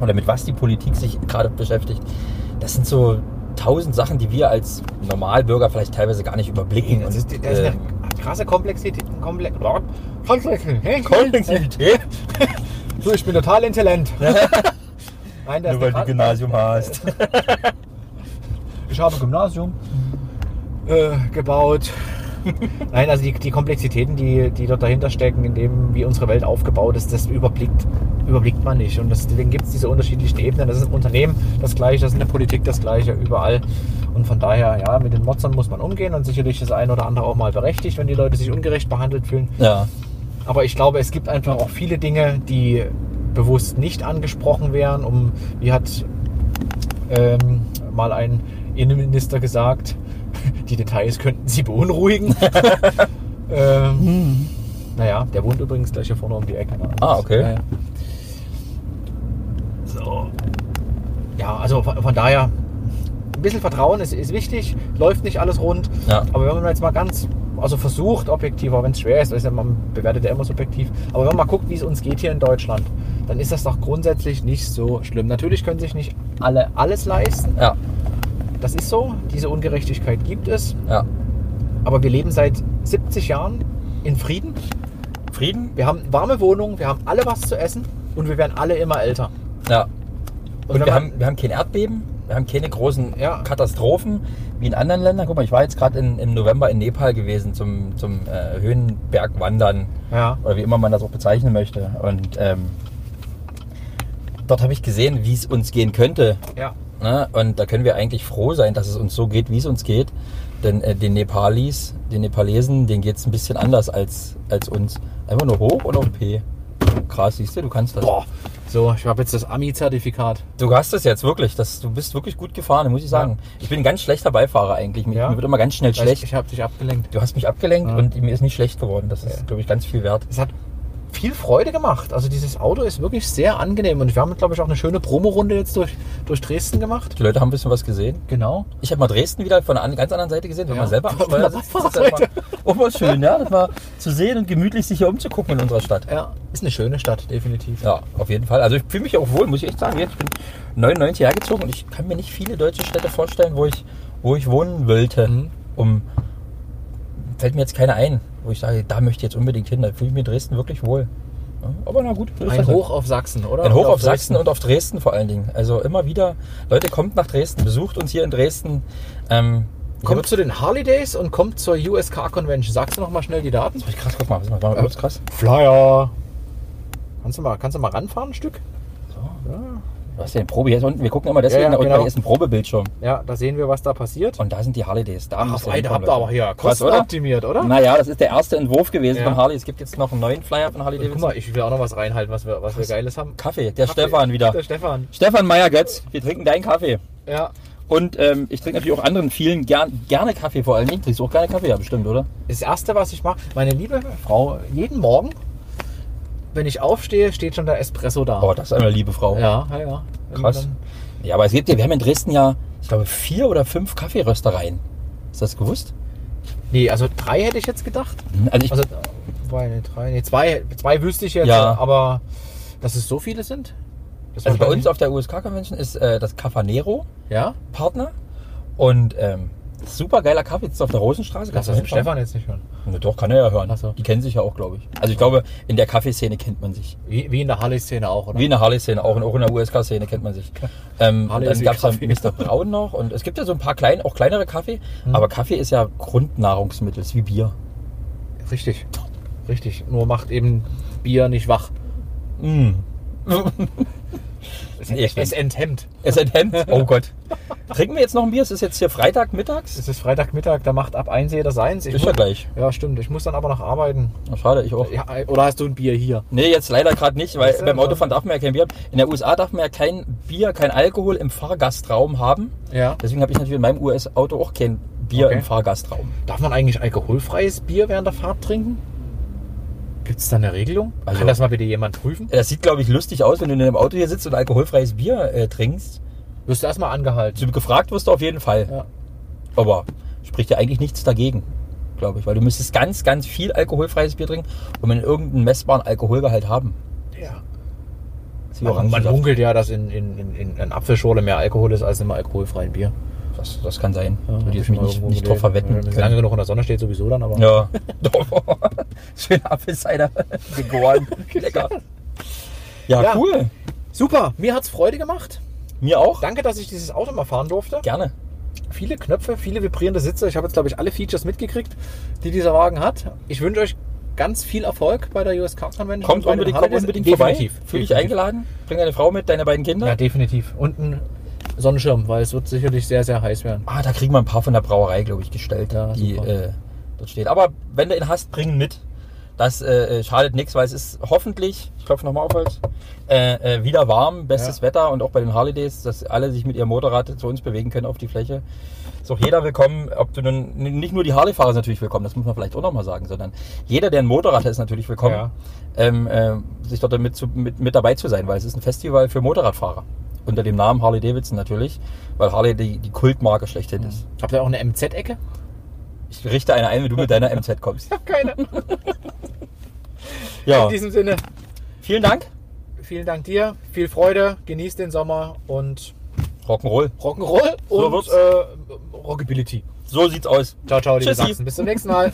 oder mit was die Politik sich gerade beschäftigt, das sind so tausend Sachen, die wir als Normalbürger vielleicht teilweise gar nicht überblicken. Das ist, das ist eine ähm, krasse Komplexität. Komplex, Komplexität. Komplexität. So, ich bin total intelligent. Nein, Nur weil du Gymnasium hast. Ich habe Gymnasium äh, gebaut. Nein, also die, die Komplexitäten, die, die dort dahinter stecken, in dem, wie unsere Welt aufgebaut ist, das überblickt, überblickt man nicht. Und das, deswegen gibt es diese unterschiedlichen Ebenen. Das ist im Unternehmen das Gleiche, das ist in der Politik das Gleiche, überall. Und von daher, ja, mit den Motzern muss man umgehen und sicherlich das eine oder andere auch mal berechtigt, wenn die Leute sich ungerecht behandelt fühlen. Ja. Aber ich glaube, es gibt einfach auch viele Dinge, die bewusst nicht angesprochen werden. Um, wie hat ähm, mal ein Innenminister gesagt, die Details könnten sie beunruhigen. ähm, Naja, der wohnt übrigens gleich hier vorne um die Ecke. ne? Ah, okay. Ja, ja. So. Ja, also von, von daher, ein bisschen Vertrauen ist, ist wichtig, läuft nicht alles rund. Ja. Aber wenn man jetzt mal ganz, also versucht, objektiv, auch wenn es schwer ist, ja, man bewertet ja immer subjektiv, aber wenn man mal guckt, wie es uns geht hier in Deutschland, dann ist das doch grundsätzlich nicht so schlimm. Natürlich können sich nicht alle alles leisten. Ja, Das ist so. Diese Ungerechtigkeit gibt es. ja. Aber wir leben seit 70 Jahren in Frieden. Frieden? Wir haben warme Wohnungen, wir haben alle was zu essen und wir werden alle immer älter. Ja. Und Und wir man- haben, wir haben kein Erdbeben, wir haben keine großen Ja. Katastrophen wie in anderen Ländern. Guck mal, ich war jetzt gerade im November in Nepal gewesen zum, zum äh, Höhenbergwandern Ja. oder wie immer man das auch bezeichnen möchte. Und ähm, dort habe ich gesehen, wie es uns gehen könnte. Ja. Ne? Und da können wir eigentlich froh sein, dass es uns so geht, wie es uns geht. Denn äh, den Nepalis, den Nepalesen, denen geht es ein bisschen anders als, als uns. Einfach nur hoch und auf P. Krass, siehst du, du kannst das. Boah. So, ich habe jetzt das Ami-Zertifikat. Du hast es jetzt wirklich. Das, du bist wirklich gut gefahren, muss ich sagen. Ich bin ein ganz schlechter Beifahrer eigentlich. Mir, Ja? mir wird immer ganz schnell schlecht. Ich habe dich abgelenkt. Du hast mich abgelenkt Ja. und mir ist nicht schlecht geworden. Das ist, Ja. glaube ich, ganz viel wert. Es hat viel Freude gemacht. Also dieses Auto ist wirklich sehr angenehm und wir haben, glaube ich, auch eine schöne Promorunde jetzt durch, durch Dresden gemacht. Die Leute haben ein bisschen was gesehen. Genau. Ich habe mal Dresden wieder von der an- ganz anderen Seite gesehen, wenn Ja. man selber am sitzt. Das ist auch mal schön, ja, das mal zu sehen und gemütlich sich hier umzugucken in unserer Stadt. Ja, ist eine schöne Stadt, definitiv. Ja, auf jeden Fall. Also ich fühle mich auch wohl, muss ich echt sagen. Ich bin 99 hergezogen und ich kann mir nicht viele deutsche Städte vorstellen, wo ich, wo ich wohnen wollte. Mhm. Um, fällt mir jetzt keine ein, wo ich sage, da möchte ich jetzt unbedingt hin. Da fühle ich mich in Dresden wirklich wohl. Aber na gut. Ein das halt. Hoch auf Sachsen, oder? Ein Hoch Und auf Sachsen Dresden. und auf Dresden vor allen Dingen. Also immer wieder, Leute, kommt nach Dresden, besucht uns hier in Dresden. Ähm, Kommt zu den Harley Days und kommt zur USK Convention. Sagst du noch mal schnell die Daten? hier, krass, guck mal, mal, war mal kurz krass. Flyer. Kannst du mal, kannst du mal ranfahren ein Stück? So. Du hast ja den Probe hier unten. Wir gucken immer deswegen, Ja, ja, da unten genau. ist ein Probebildschirm. Ja, da sehen wir, was da passiert. Und da sind die Harley Days. Da Ach, hinkommen, habt ihr aber hier Krass, Kosten oder? optimiert, oder? Naja, das ist der erste Entwurf gewesen Ja. von Harley. Es gibt jetzt noch einen neuen Flyer von Harley Und guck Davidson. mal, ich will auch noch was reinhalten, was wir, was wir Geiles haben. Kaffee, der Kaffee. Stefan wieder. Der Stefan. Stefan Meyer-Götz, wir trinken deinen Kaffee. Ja. Und ähm, ich trinke natürlich auch anderen vielen gern, gerne Kaffee vor allen Dingen. Trinkst du auch gerne Kaffee? Ja, bestimmt, oder? Das erste, was ich mache, meine liebe Frau, jeden Morgen, wenn ich aufstehe, steht schon der Espresso da. Oh, das ist eine liebe Frau. Ja, ja, ja. Krass. Ja, aber es gibt ja, wir haben in Dresden ja, ich glaube, vier oder fünf Kaffeeröstereien. Ist das gewusst? Nee, also drei hätte ich jetzt gedacht. Also ich, Also zwei, nee, drei, nee, zwei, zwei wüsste ich jetzt, Ja. aber dass es so viele sind? Das also bei uns auf der USK-Convention ist äh, das Cafanero Ja? Partner. Und ähm, super geiler Kaffee, jetzt auf der Rosenstraße. Kannst du das? Stefan jetzt nicht hören? Na doch, kann er ja hören. Ach so. Die kennen sich ja auch, glaube ich. Also ich glaube, in der Kaffeeszene kennt man sich. Wie, wie in der Harley-Szene auch, oder? Wie in der Harley-Szene, auch in, auch in der USK-Szene kennt man sich. Ähm, und Harley dann gab es Kaffee. Mr. Braun noch und es gibt ja so ein paar klein, auch kleinere Kaffee, Hm. aber Kaffee ist ja Grundnahrungsmittel, ist wie Bier. Richtig. Richtig. Nur macht eben Bier nicht wach. Mm. Es, enthemmt. Es enthemmt. Oh Gott. Trinken wir jetzt noch ein Bier? Es ist jetzt hier Freitag mittags. Es ist Freitagmittag, da macht ab 1 jeder seins. Ich Ist muss- ja gleich. Ja, stimmt. Ich muss dann aber noch arbeiten. Na, schade, ich auch. Ja, oder hast du ein Bier hier? Nee, jetzt leider gerade nicht, weil beim so. Autofahren darf man ja kein Bier haben. In der USA darf man ja kein Bier, kein Alkohol im Fahrgastraum haben. Ja. Deswegen habe ich natürlich in meinem US-Auto auch kein Bier Okay. im Fahrgastraum. Darf man eigentlich alkoholfreies Bier während der Fahrt trinken? Gibt es da eine Regelung? Also- Kann das mal bitte jemand prüfen? Das sieht, glaube ich, lustig aus, wenn du in einem Auto hier sitzt und alkoholfreies Bier äh, trinkst. Wirst du erstmal angehalten? Du gefragt wirst du auf jeden Fall. Ja. Aber spricht ja eigentlich nichts dagegen, glaube ich. Weil du müsstest ganz, ganz viel alkoholfreies Bier trinken, um in irgendeinen messbaren Alkoholgehalt haben. ja. Man, munkelt ja, dass in, in, in, in Apfelschorle mehr Alkohol ist als in einem alkoholfreien Bier. Das, das kann sein. Ja, Würde ich mich nicht, nicht drauf verwetten. Wenn es lange genug in der Sonne steht, sowieso dann, aber. Ja. Schön Apfelcider gegoren. Lecker. Ja, Ja. cool. Super, mir hat's Freude gemacht. Mir auch. Danke, dass ich dieses Auto mal fahren durfte. Gerne. Viele Knöpfe, viele vibrierende Sitze. Ich habe jetzt, glaube ich, alle Features mitgekriegt, die dieser Wagen hat. Ich wünsche euch ganz viel Erfolg bei der USK Convention. Kommt unbedingt, kommt unbedingt vorbei. Definitiv. Fühl dich eingeladen. Bring deine Frau mit, deine beiden Kinder. Ja, definitiv. Und ein Sonnenschirm, weil es wird sicherlich sehr, sehr heiß werden. Ah, da kriegen wir ein paar von der Brauerei, glaube ich, gestellt, Ja, die äh, dort steht. Aber wenn du ihn hast, bring ihn mit. Das äh, schadet nichts, weil es ist hoffentlich, ich klopfe nochmal auf Holz, äh, äh, wieder warm, bestes Ja. Wetter und auch bei den Harley Days, dass alle sich mit ihrem Motorrad zu uns bewegen können auf die Fläche. Ist auch jeder willkommen, ob du nun, nicht nur die Harley-Fahrer sind natürlich willkommen, das muss man vielleicht auch nochmal sagen, sondern jeder, der ein Motorrad hat, ist natürlich willkommen, Ja. ähm, äh, sich dort mit, zu, mit, mit dabei zu sein, weil es ist ein Festival für Motorradfahrer. Unter dem Namen Harley Davidson natürlich, weil Harley die, die Kultmarke schlechthin ist. Habt ihr auch eine MZ-Ecke? Ich richte eine ein, wenn du mit deiner MZ kommst. Keine. Ja, In diesem Sinne, vielen Dank. vielen Dank dir, viel Freude, genießt den Sommer und Rock'n'Roll. Rock'n'Roll So und wird's. äh, Rockability. So sieht's aus. Ciao, ciao, liebe Tschüssi. Sachsen. Bis zum nächsten Mal.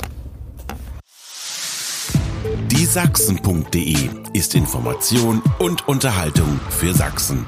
Die Sachsen.de ist Information und Unterhaltung für Sachsen.